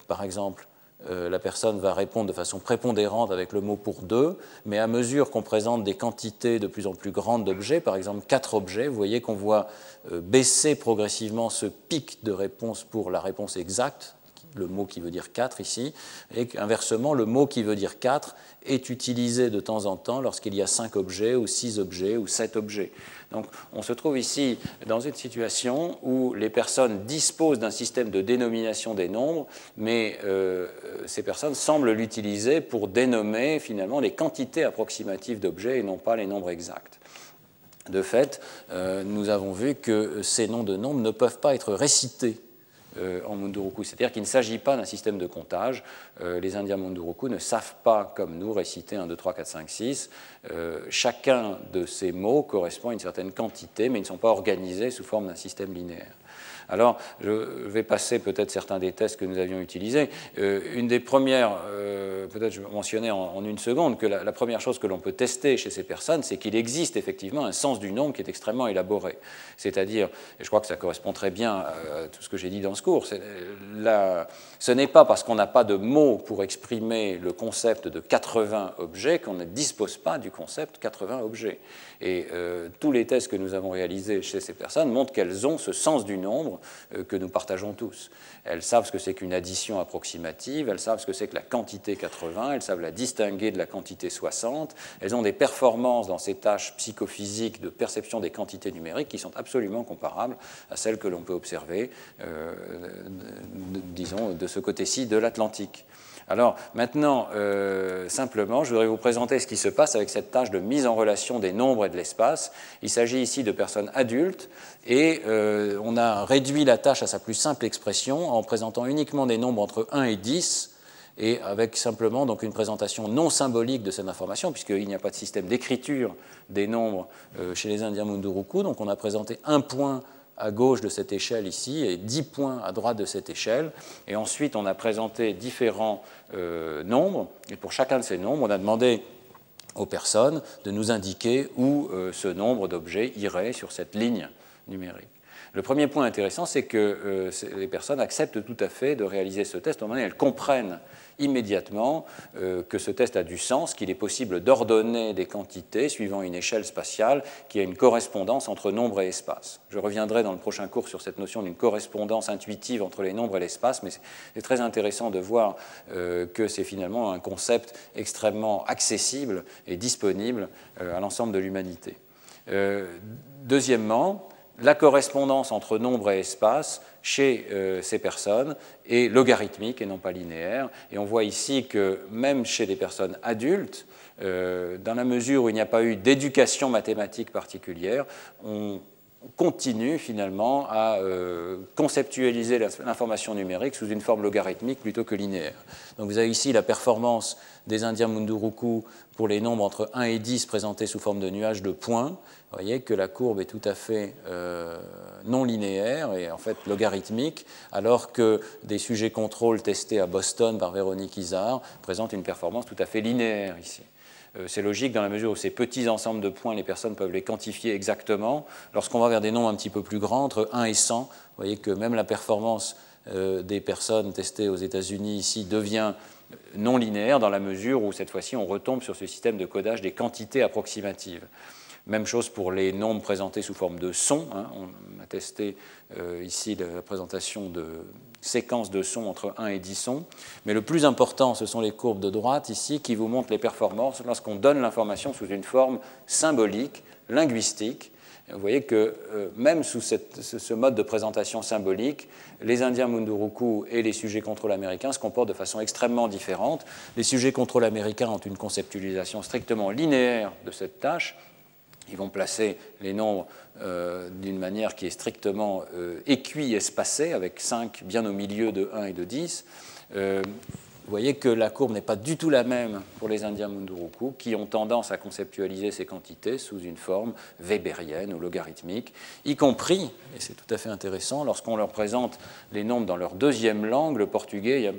par exemple, euh, la personne va répondre de façon prépondérante avec le mot pour deux, mais à mesure qu'on présente des quantités de plus en plus grandes d'objets, par exemple quatre objets, vous voyez qu'on voit euh, baisser progressivement ce pic de réponse pour la réponse exacte, le mot qui veut dire 4 ici, et inversement, le mot qui veut dire 4 est utilisé de temps en temps lorsqu'il y a 5 objets ou 6 objets ou 7 objets. Donc on se trouve ici dans une situation où les personnes disposent d'un système de dénomination des nombres, mais euh, ces personnes semblent l'utiliser pour dénommer finalement les quantités approximatives d'objets et non pas les nombres exacts. De fait, euh, nous avons vu que ces noms de nombres ne peuvent pas être récités en Munduruku. C'est-à-dire qu'il ne s'agit pas d'un système de comptage. Euh, les Indiens Munduruku ne savent pas, comme nous, réciter 1, 2, 3, 4, 5, 6. chacun de ces mots correspond à une certaine quantité, mais ils ne sont pas organisés sous forme d'un système linéaire. Alors, je vais passer peut-être certains des tests que nous avions utilisés. Euh, une des premières, euh, peut-être je vais mentionner en, une seconde, que la, première chose que l'on peut tester chez ces personnes, c'est qu'il existe effectivement un sens du nombre qui est extrêmement élaboré. C'est-à-dire, et je crois que ça correspond très bien à tout ce que j'ai dit dans ce cours, ce n'est pas parce qu'on n'a pas de mots pour exprimer le concept de 80 objets qu'on ne dispose pas du concept 80 objets. Et euh, tous les tests que nous avons réalisés chez ces personnes montrent qu'elles ont ce sens du nombre euh, que nous partageons tous. Elles savent ce que c'est qu'une addition approximative, elles savent ce que c'est que la quantité 80, elles savent la distinguer de la quantité 60. Elles ont des performances dans ces tâches psychophysiques de perception des quantités numériques qui sont absolument comparables à celles que l'on peut observer, euh, disons, de ce côté-ci de l'Atlantique. Alors maintenant, euh, simplement, je voudrais vous présenter ce qui se passe avec cette tâche de mise en relation des nombres et de l'espace. Il s'agit ici de personnes adultes et euh, on a réduit la tâche à sa plus simple expression en présentant uniquement des nombres entre 1 et 10 et avec simplement donc une présentation non symbolique de cette information, puisqu'il n'y a pas de système d'écriture des nombres euh, chez les Indiens Munduruku. Donc on a présenté un point à gauche de cette échelle ici et 10 points à droite de cette échelle. Et ensuite, on a présenté différents euh, nombres. Et pour chacun de ces nombres, on a demandé aux personnes de nous indiquer où euh, ce nombre d'objets irait sur cette ligne numérique. Le premier point intéressant, c'est que euh, les personnes acceptent tout à fait de réaliser ce test, moment où elles comprennent immédiatement euh, que ce test a du sens, qu'il est possible d'ordonner des quantités suivant une échelle spatiale qui a une correspondance entre nombre et espace. Je reviendrai dans le prochain cours sur cette notion d'une correspondance intuitive entre les nombres et l'espace, mais c'est très intéressant de voir euh, que c'est finalement un concept extrêmement accessible et disponible à l'ensemble de l'humanité. deuxièmement, la correspondance entre nombre et espace chez euh, ces personnes est logarithmique et non pas linéaire. Et on voit ici que même chez des personnes adultes, euh, dans la mesure où il n'y a pas eu d'éducation mathématique particulière, on continue finalement à euh, conceptualiser l'information numérique sous une forme logarithmique plutôt que linéaire. Donc vous avez ici la performance des Indiens Munduruku pour les nombres entre 1 et 10 présentés sous forme de nuages de points. Vous voyez que la courbe est tout à fait euh, non linéaire et en fait logarithmique, alors que des sujets contrôle testés à Boston par Véronique Isard présentent une performance tout à fait linéaire ici. Euh, c'est logique dans la mesure où ces petits ensembles de points, les personnes peuvent les quantifier exactement. Lorsqu'on va vers des nombres un petit peu plus grands, entre 1 et 100, vous voyez que même la performance euh, des personnes testées aux États-Unis ici devient non linéaire dans la mesure où cette fois-ci on retombe sur ce système de codage des quantités approximatives. Même chose pour les nombres présentés sous forme de sons. Hein. On a testé euh, ici la présentation de séquences de sons entre 1 et 10 sons. Mais le plus important, ce sont les courbes de droite ici qui vous montrent les performances lorsqu'on donne l'information sous une forme symbolique, linguistique. Vous voyez que euh, même sous ce, mode de présentation symbolique, les Indiens Munduruku et les sujets contrôle américains se comportent de façon extrêmement différente. Les sujets contrôle américains ont une conceptualisation strictement linéaire de cette tâche, ils vont placer les nombres euh, d'une manière qui est strictement euh, espacée avec 5 bien au milieu de 1 et de 10. Euh, vous voyez que la courbe n'est pas du tout la même pour les Indiens Munduruku, qui ont tendance à conceptualiser ces quantités sous une forme weberienne ou logarithmique, y compris, et c'est tout à fait intéressant, lorsqu'on leur présente les nombres dans leur deuxième langue, le portugais, il y a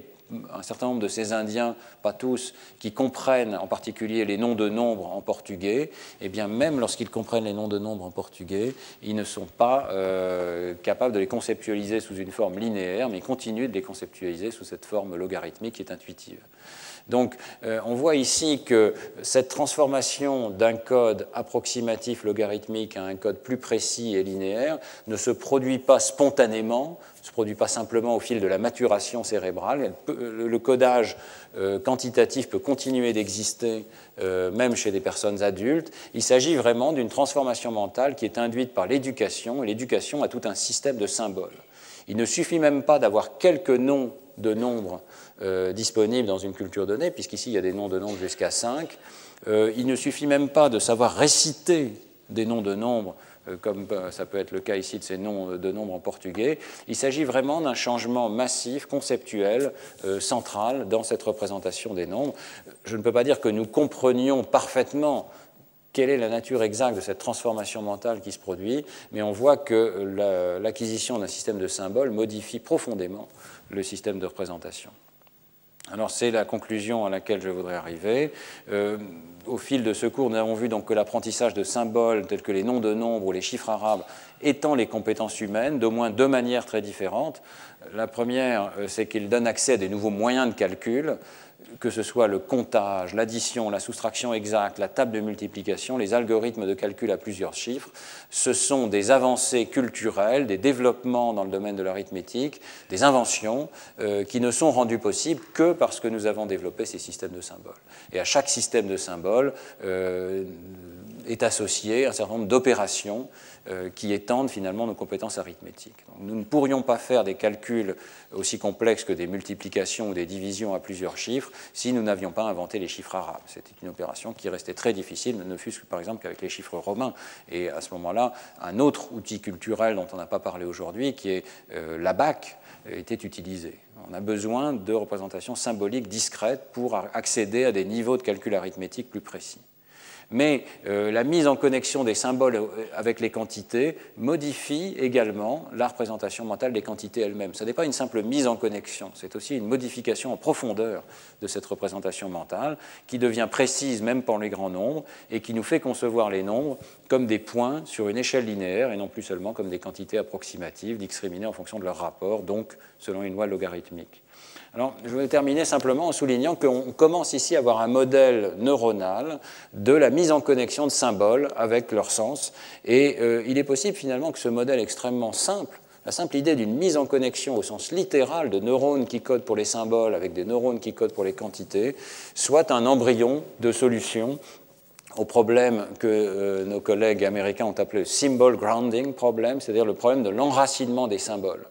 un certain nombre de ces Indiens, pas tous, qui comprennent en particulier les noms de nombres en portugais, eh bien même lorsqu'ils comprennent les noms de nombres en portugais, ils ne sont pas euh, capables de les conceptualiser sous une forme linéaire, mais continuent de les conceptualiser sous cette forme logarithmique qui est intuitive. Donc euh, on voit ici que cette transformation d'un code approximatif logarithmique à un code plus précis et linéaire ne se produit pas spontanément, ne se produit pas simplement au fil de la maturation cérébrale. le codage euh, quantitatif peut continuer d'exister euh, même chez des personnes adultes. Il s'agit vraiment d'une transformation mentale qui est induite par l'éducation, et l'éducation a tout un système de symboles. Il ne suffit même pas d'avoir quelques noms de nombres euh, disponibles dans une culture donnée, puisqu'ici il y a des noms de nombres jusqu'à 5. Euh, il ne suffit même pas de savoir réciter des noms de nombres, euh, comme ça peut être le cas ici de ces noms de nombres en portugais. Il s'agit vraiment d'un changement massif, conceptuel, central dans cette représentation des nombres. Je ne peux pas dire que nous comprenions parfaitement quelle est la nature exacte de cette transformation mentale qui se produit, mais on voit que l'acquisition d'un système de symboles modifie profondément le système de représentation. Alors c'est la conclusion à laquelle je voudrais arriver. Euh, au fil de ce cours, nous avons vu que l'apprentissage de symboles tels que les noms de nombres ou les chiffres arabes étend les compétences humaines d'au moins deux manières très différentes. La première, euh, c'est qu'il donne accès à des nouveaux moyens de calcul que ce soit le comptage, l'addition, la soustraction exacte, la table de multiplication, les algorithmes de calcul à plusieurs chiffres, ce sont des avancées culturelles, des développements dans le domaine de l'arithmétique, des inventions euh, qui ne sont rendues possibles que parce que nous avons développé ces systèmes de symboles. Et à chaque système de symboles euh, est associé un certain nombre d'opérations euh, qui étendent finalement nos compétences arithmétiques. nous ne pourrions pas faire des calculs aussi complexes que des multiplications ou des divisions à plusieurs chiffres si nous n'avions pas inventé les chiffres arabes. C'était une opération qui restait très difficile, ne fût-ce que par exemple qu'avec les chiffres romains. Et à ce moment-là, un autre outil culturel dont on n'a pas parlé aujourd'hui, qui est euh, l'abac, était utilisé. On a besoin de représentations symboliques discrètes pour accéder à des niveaux de calcul arithmétique plus précis mais euh, la mise en connexion des symboles euh, avec les quantités modifie également la représentation mentale des quantités elles-mêmes. Ce n'est pas une simple mise en connexion, c'est aussi une modification en profondeur de cette représentation mentale qui devient précise même pour les grands nombres et qui nous fait concevoir les nombres comme des points sur une échelle linéaire et non plus seulement comme des quantités approximatives discriminées en fonction de leur rapport, donc selon une loi logarithmique. Je vais terminer simplement en soulignant qu'on commence ici à avoir un modèle neuronal de la mise en connexion de symboles avec leur sens. Et euh, il est possible finalement que ce modèle extrêmement simple, la simple idée d'une mise en connexion au sens littéral de neurones qui codent pour les symboles avec des neurones qui codent pour les quantités, soit un embryon de solution au problème que euh, nos collègues américains ont appelé le symbol grounding problem, c'est-à-dire le problème de l'enracinement des symboles.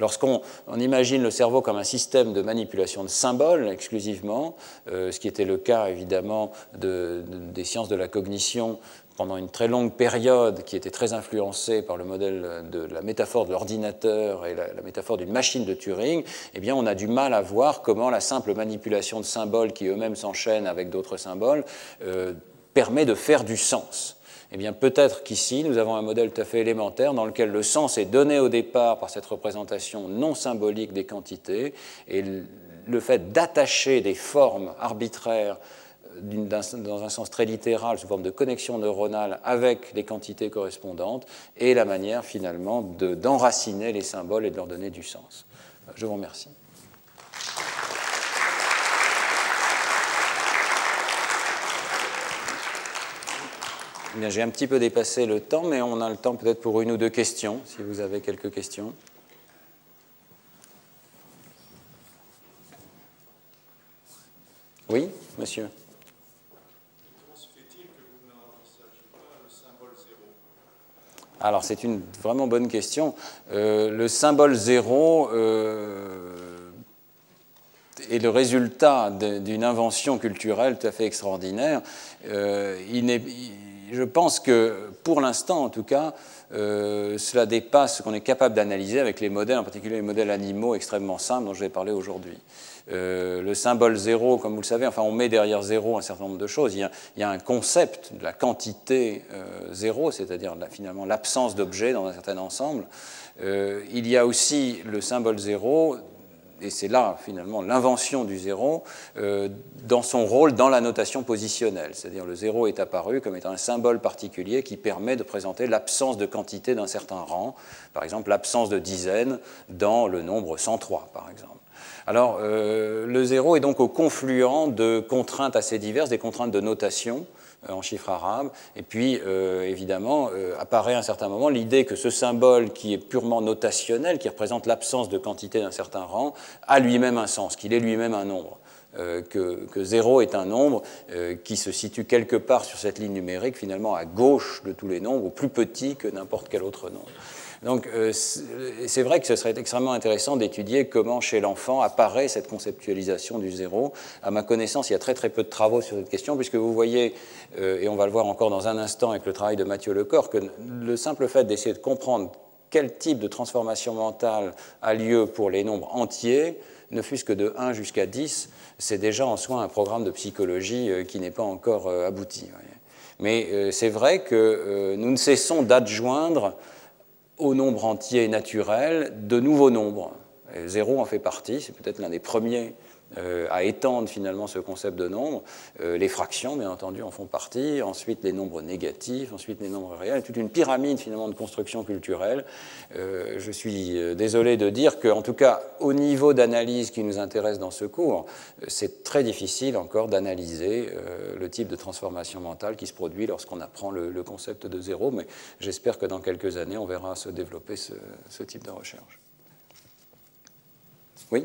Lorsqu'on imagine le cerveau comme un système de manipulation de symboles exclusivement, euh, ce qui était le cas évidemment des sciences de la cognition pendant une très longue période qui était très influencée par le modèle de la métaphore de l'ordinateur et la, métaphore d'une machine de Turing, eh bien on a du mal à voir comment la simple manipulation de symboles qui eux-mêmes s'enchaînent avec d'autres symboles euh, permet de faire du sens. Eh bien, peut-être qu'ici, nous avons un modèle tout à fait élémentaire dans lequel le sens est donné au départ par cette représentation non symbolique des quantités, et le fait d'attacher des formes arbitraires dans un sens très littéral, sous forme de connexion neuronale avec les quantités correspondantes, et la manière finalement d'enraciner les symboles et de leur donner du sens. Je vous remercie. J'ai un petit peu dépassé le temps, mais on a le temps peut-être pour une ou deux questions, si vous avez quelques questions. Oui, monsieur Alors c'est une vraiment bonne question. Euh, le symbole zéro euh, est le résultat d'une invention culturelle tout à fait extraordinaire. Euh, je pense que pour l'instant en tout cas, cela dépasse ce qu'on est capable d'analyser avec les modèles, en particulier les modèles animaux extrêmement simples dont je vais parler aujourd'hui. Euh, le symbole zéro, comme vous le savez, enfin on met derrière zéro un certain nombre de choses. Il y a, un concept de la quantité euh, zéro, c'est-à-dire finalement l'absence d'objet dans un certain ensemble. Euh, il y a aussi le symbole zéro, et c'est là finalement l'invention du zéro, dans son rôle dans la notation positionnelle. C'est-à-dire le zéro est apparu comme étant un symbole particulier qui permet de présenter l'absence de quantité d'un certain rang, par exemple l'absence de dizaines dans le nombre 103, par exemple. Alors, euh, le zéro est donc au confluent de contraintes assez diverses, des contraintes de notation euh, en chiffres arabes, et puis, euh, évidemment, apparaît à un certain moment l'idée que ce symbole qui est purement notationnel, qui représente l'absence de quantité d'un certain rang, a lui-même un sens, qu'il est lui-même un nombre. que, que, 0 est un nombre qui se situe quelque part sur cette ligne numérique, finalement à gauche de tous les nombres, ou plus petit que n'importe quel autre nombre. Donc euh, c'est vrai que ce serait extrêmement intéressant d'étudier comment chez l'enfant apparaît cette conceptualisation du zéro. À ma connaissance, il y a très très peu de travaux sur cette question, puisque vous voyez, euh, et on va le voir encore dans un instant avec le travail de Mathieu Lecor, que le simple fait d'essayer de comprendre quel type de transformation mentale a lieu pour les nombres entiers, ne fût-ce que de 1 jusqu'à 10, c'est déjà en soi un programme de psychologie euh, qui n'est pas encore abouti. Mais c'est vrai que nous ne cessons d'adjoindre au nombre entier naturel de nouveaux nombres. zéro en fait partie, c'est peut-être l'un des premiers euh, à étendre finalement ce concept de nombre. Euh, les fractions, bien entendu, en font partie. Ensuite, les nombres négatifs, ensuite les nombres réels. Toute une pyramide finalement de construction culturelle. Euh, je suis désolé de dire qu'en tout cas, au niveau d'analyse qui nous intéresse dans ce cours, c'est très difficile encore d'analyser le type de transformation mentale qui se produit lorsqu'on apprend le, concept de zéro. Mais j'espère que dans quelques années, on verra se développer ce, ce type de recherche. Oui?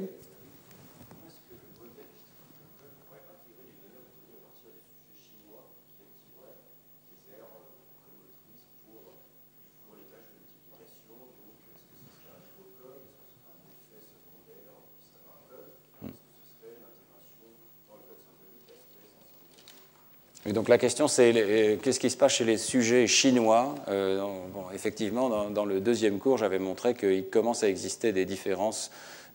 Donc la question, c'est euh, qu'est-ce qui se passe chez les sujets chinois euh, Effectivement, dans, le deuxième cours, j'avais montré qu'il commence à exister des différences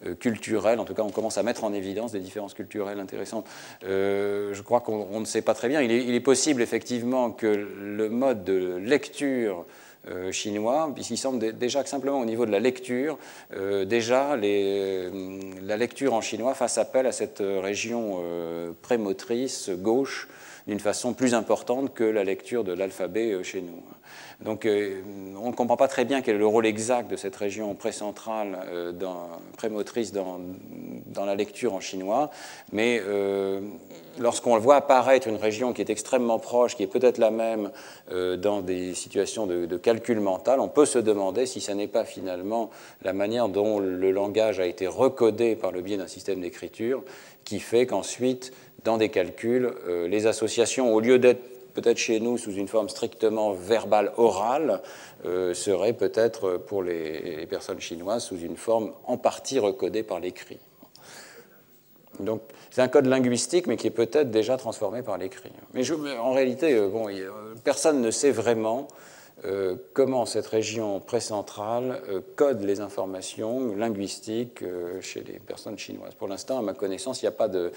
euh, culturelles, en tout cas on commence à mettre en évidence des différences culturelles intéressantes. je crois qu'on ne sait pas très bien. Il est, possible effectivement que le mode de lecture chinois, puisqu'il semble déjà que simplement au niveau de la lecture, déjà la lecture en chinois fasse appel à cette région prémotrice gauche d'une façon plus importante que la lecture de l'alphabet euh, chez nous. Donc euh, on ne comprend pas très bien quel est le rôle exact de cette région précentrale, euh, prémotrice dans, dans, la lecture en chinois, mais lorsqu'on voit apparaître une région qui est extrêmement proche, qui est peut-être la même dans des situations de, de, calcul mental, on peut se demander si ce n'est pas finalement la manière dont le langage a été recodé par le biais d'un système d'écriture qui fait qu'ensuite dans des calculs, euh, les associations, au lieu d'être peut-être chez nous sous une forme strictement verbale orale, euh, seraient peut-être pour les, personnes chinoises sous une forme en partie recodée par l'écrit. Donc c'est un code linguistique, mais qui est peut-être déjà transformé par l'écrit. Mais en réalité, euh, bon, personne ne sait vraiment euh, comment cette région précentrale euh, code les informations linguistiques euh, chez les personnes chinoises. Pour l'instant, à ma connaissance, il n'y a pas de,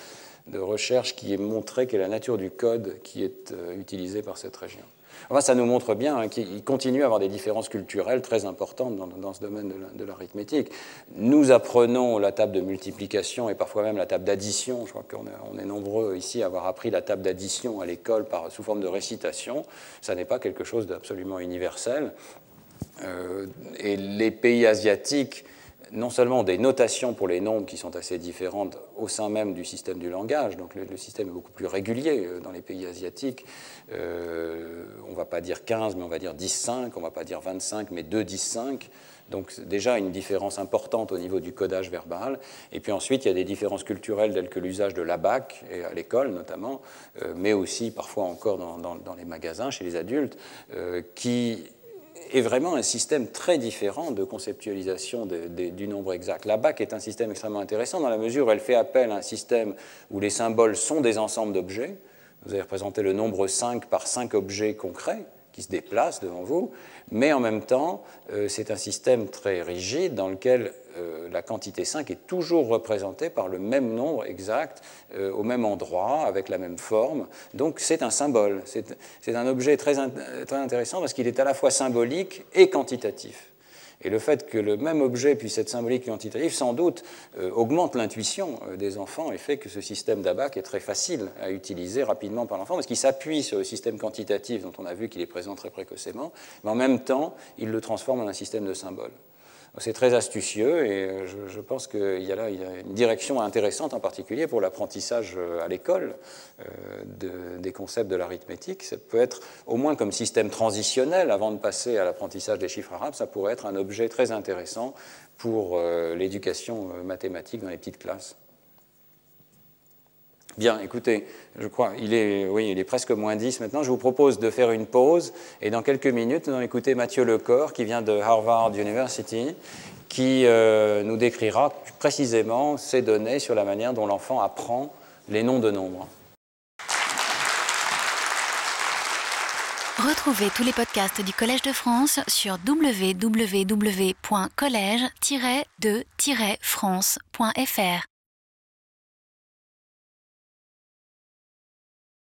recherche qui ait montré quelle est la nature du code qui est utilisé par cette région. Enfin, ça nous montre bien hein, qu'il continue à avoir des différences culturelles très importantes dans, ce domaine de l'arithmétique. Nous apprenons la table de multiplication et parfois même la table d'addition. Je crois qu'on est, nombreux ici à avoir appris la table d'addition à l'école sous forme de récitation. Ça n'est pas quelque chose d'absolument universel. Euh, et les pays asiatiques non seulement des notations pour les nombres qui sont assez différentes au sein même du système du langage, donc le, système est beaucoup plus régulier euh, dans les pays asiatiques. Euh, on ne va pas dire 15, mais on va dire 10-5, on ne va pas dire 25, mais 2-10-5. Donc déjà une différence importante au niveau du codage verbal. Et puis ensuite, il y a des différences culturelles telles que l'usage de l'abac, à l'école notamment, euh, mais aussi parfois encore dans, les magasins, chez les adultes, qui est vraiment un système très différent de conceptualisation du nombre exact. La BAC est un système extrêmement intéressant dans la mesure où elle fait appel à un système où les symboles sont des ensembles d'objets. Vous avez représenté le nombre 5 par 5 objets concrets qui se déplacent devant vous, mais en même temps, euh, c'est un système très rigide dans lequel euh, la quantité 5 est toujours représentée par le même nombre exact, euh, au même endroit, avec la même forme. Donc c'est un symbole. C'est un objet très, très intéressant parce qu'il est à la fois symbolique et quantitatif. Et le fait que le même objet puisse être symbolique et quantitatif, sans doute, euh, augmente l'intuition des enfants et fait que ce système d'ABAC est très facile à utiliser rapidement par l'enfant, parce qu'il s'appuie sur le système quantitatif dont on a vu qu'il est présent très précocement, mais en même temps, il le transforme en un système de symboles. C'est très astucieux et euh, je, pense qu'il y, a là une direction intéressante en particulier pour l'apprentissage euh, à l'école euh, des concepts de l'arithmétique. Ça peut être au moins comme système transitionnel avant de passer à l'apprentissage des chiffres arabes, ça pourrait être un objet très intéressant pour l'éducation mathématique dans les petites classes. Bien, écoutez, je crois, il est, oui, il presque moins 10 maintenant. Je vous propose de faire une pause et dans quelques minutes, nous allons écouter Mathieu Lecor qui vient de Harvard University, qui euh, nous décrira précisément ces données sur la manière dont l'enfant apprend les noms de nombres. Retrouvez tous les podcasts du Collège de France sur www.collège-de-france.fr.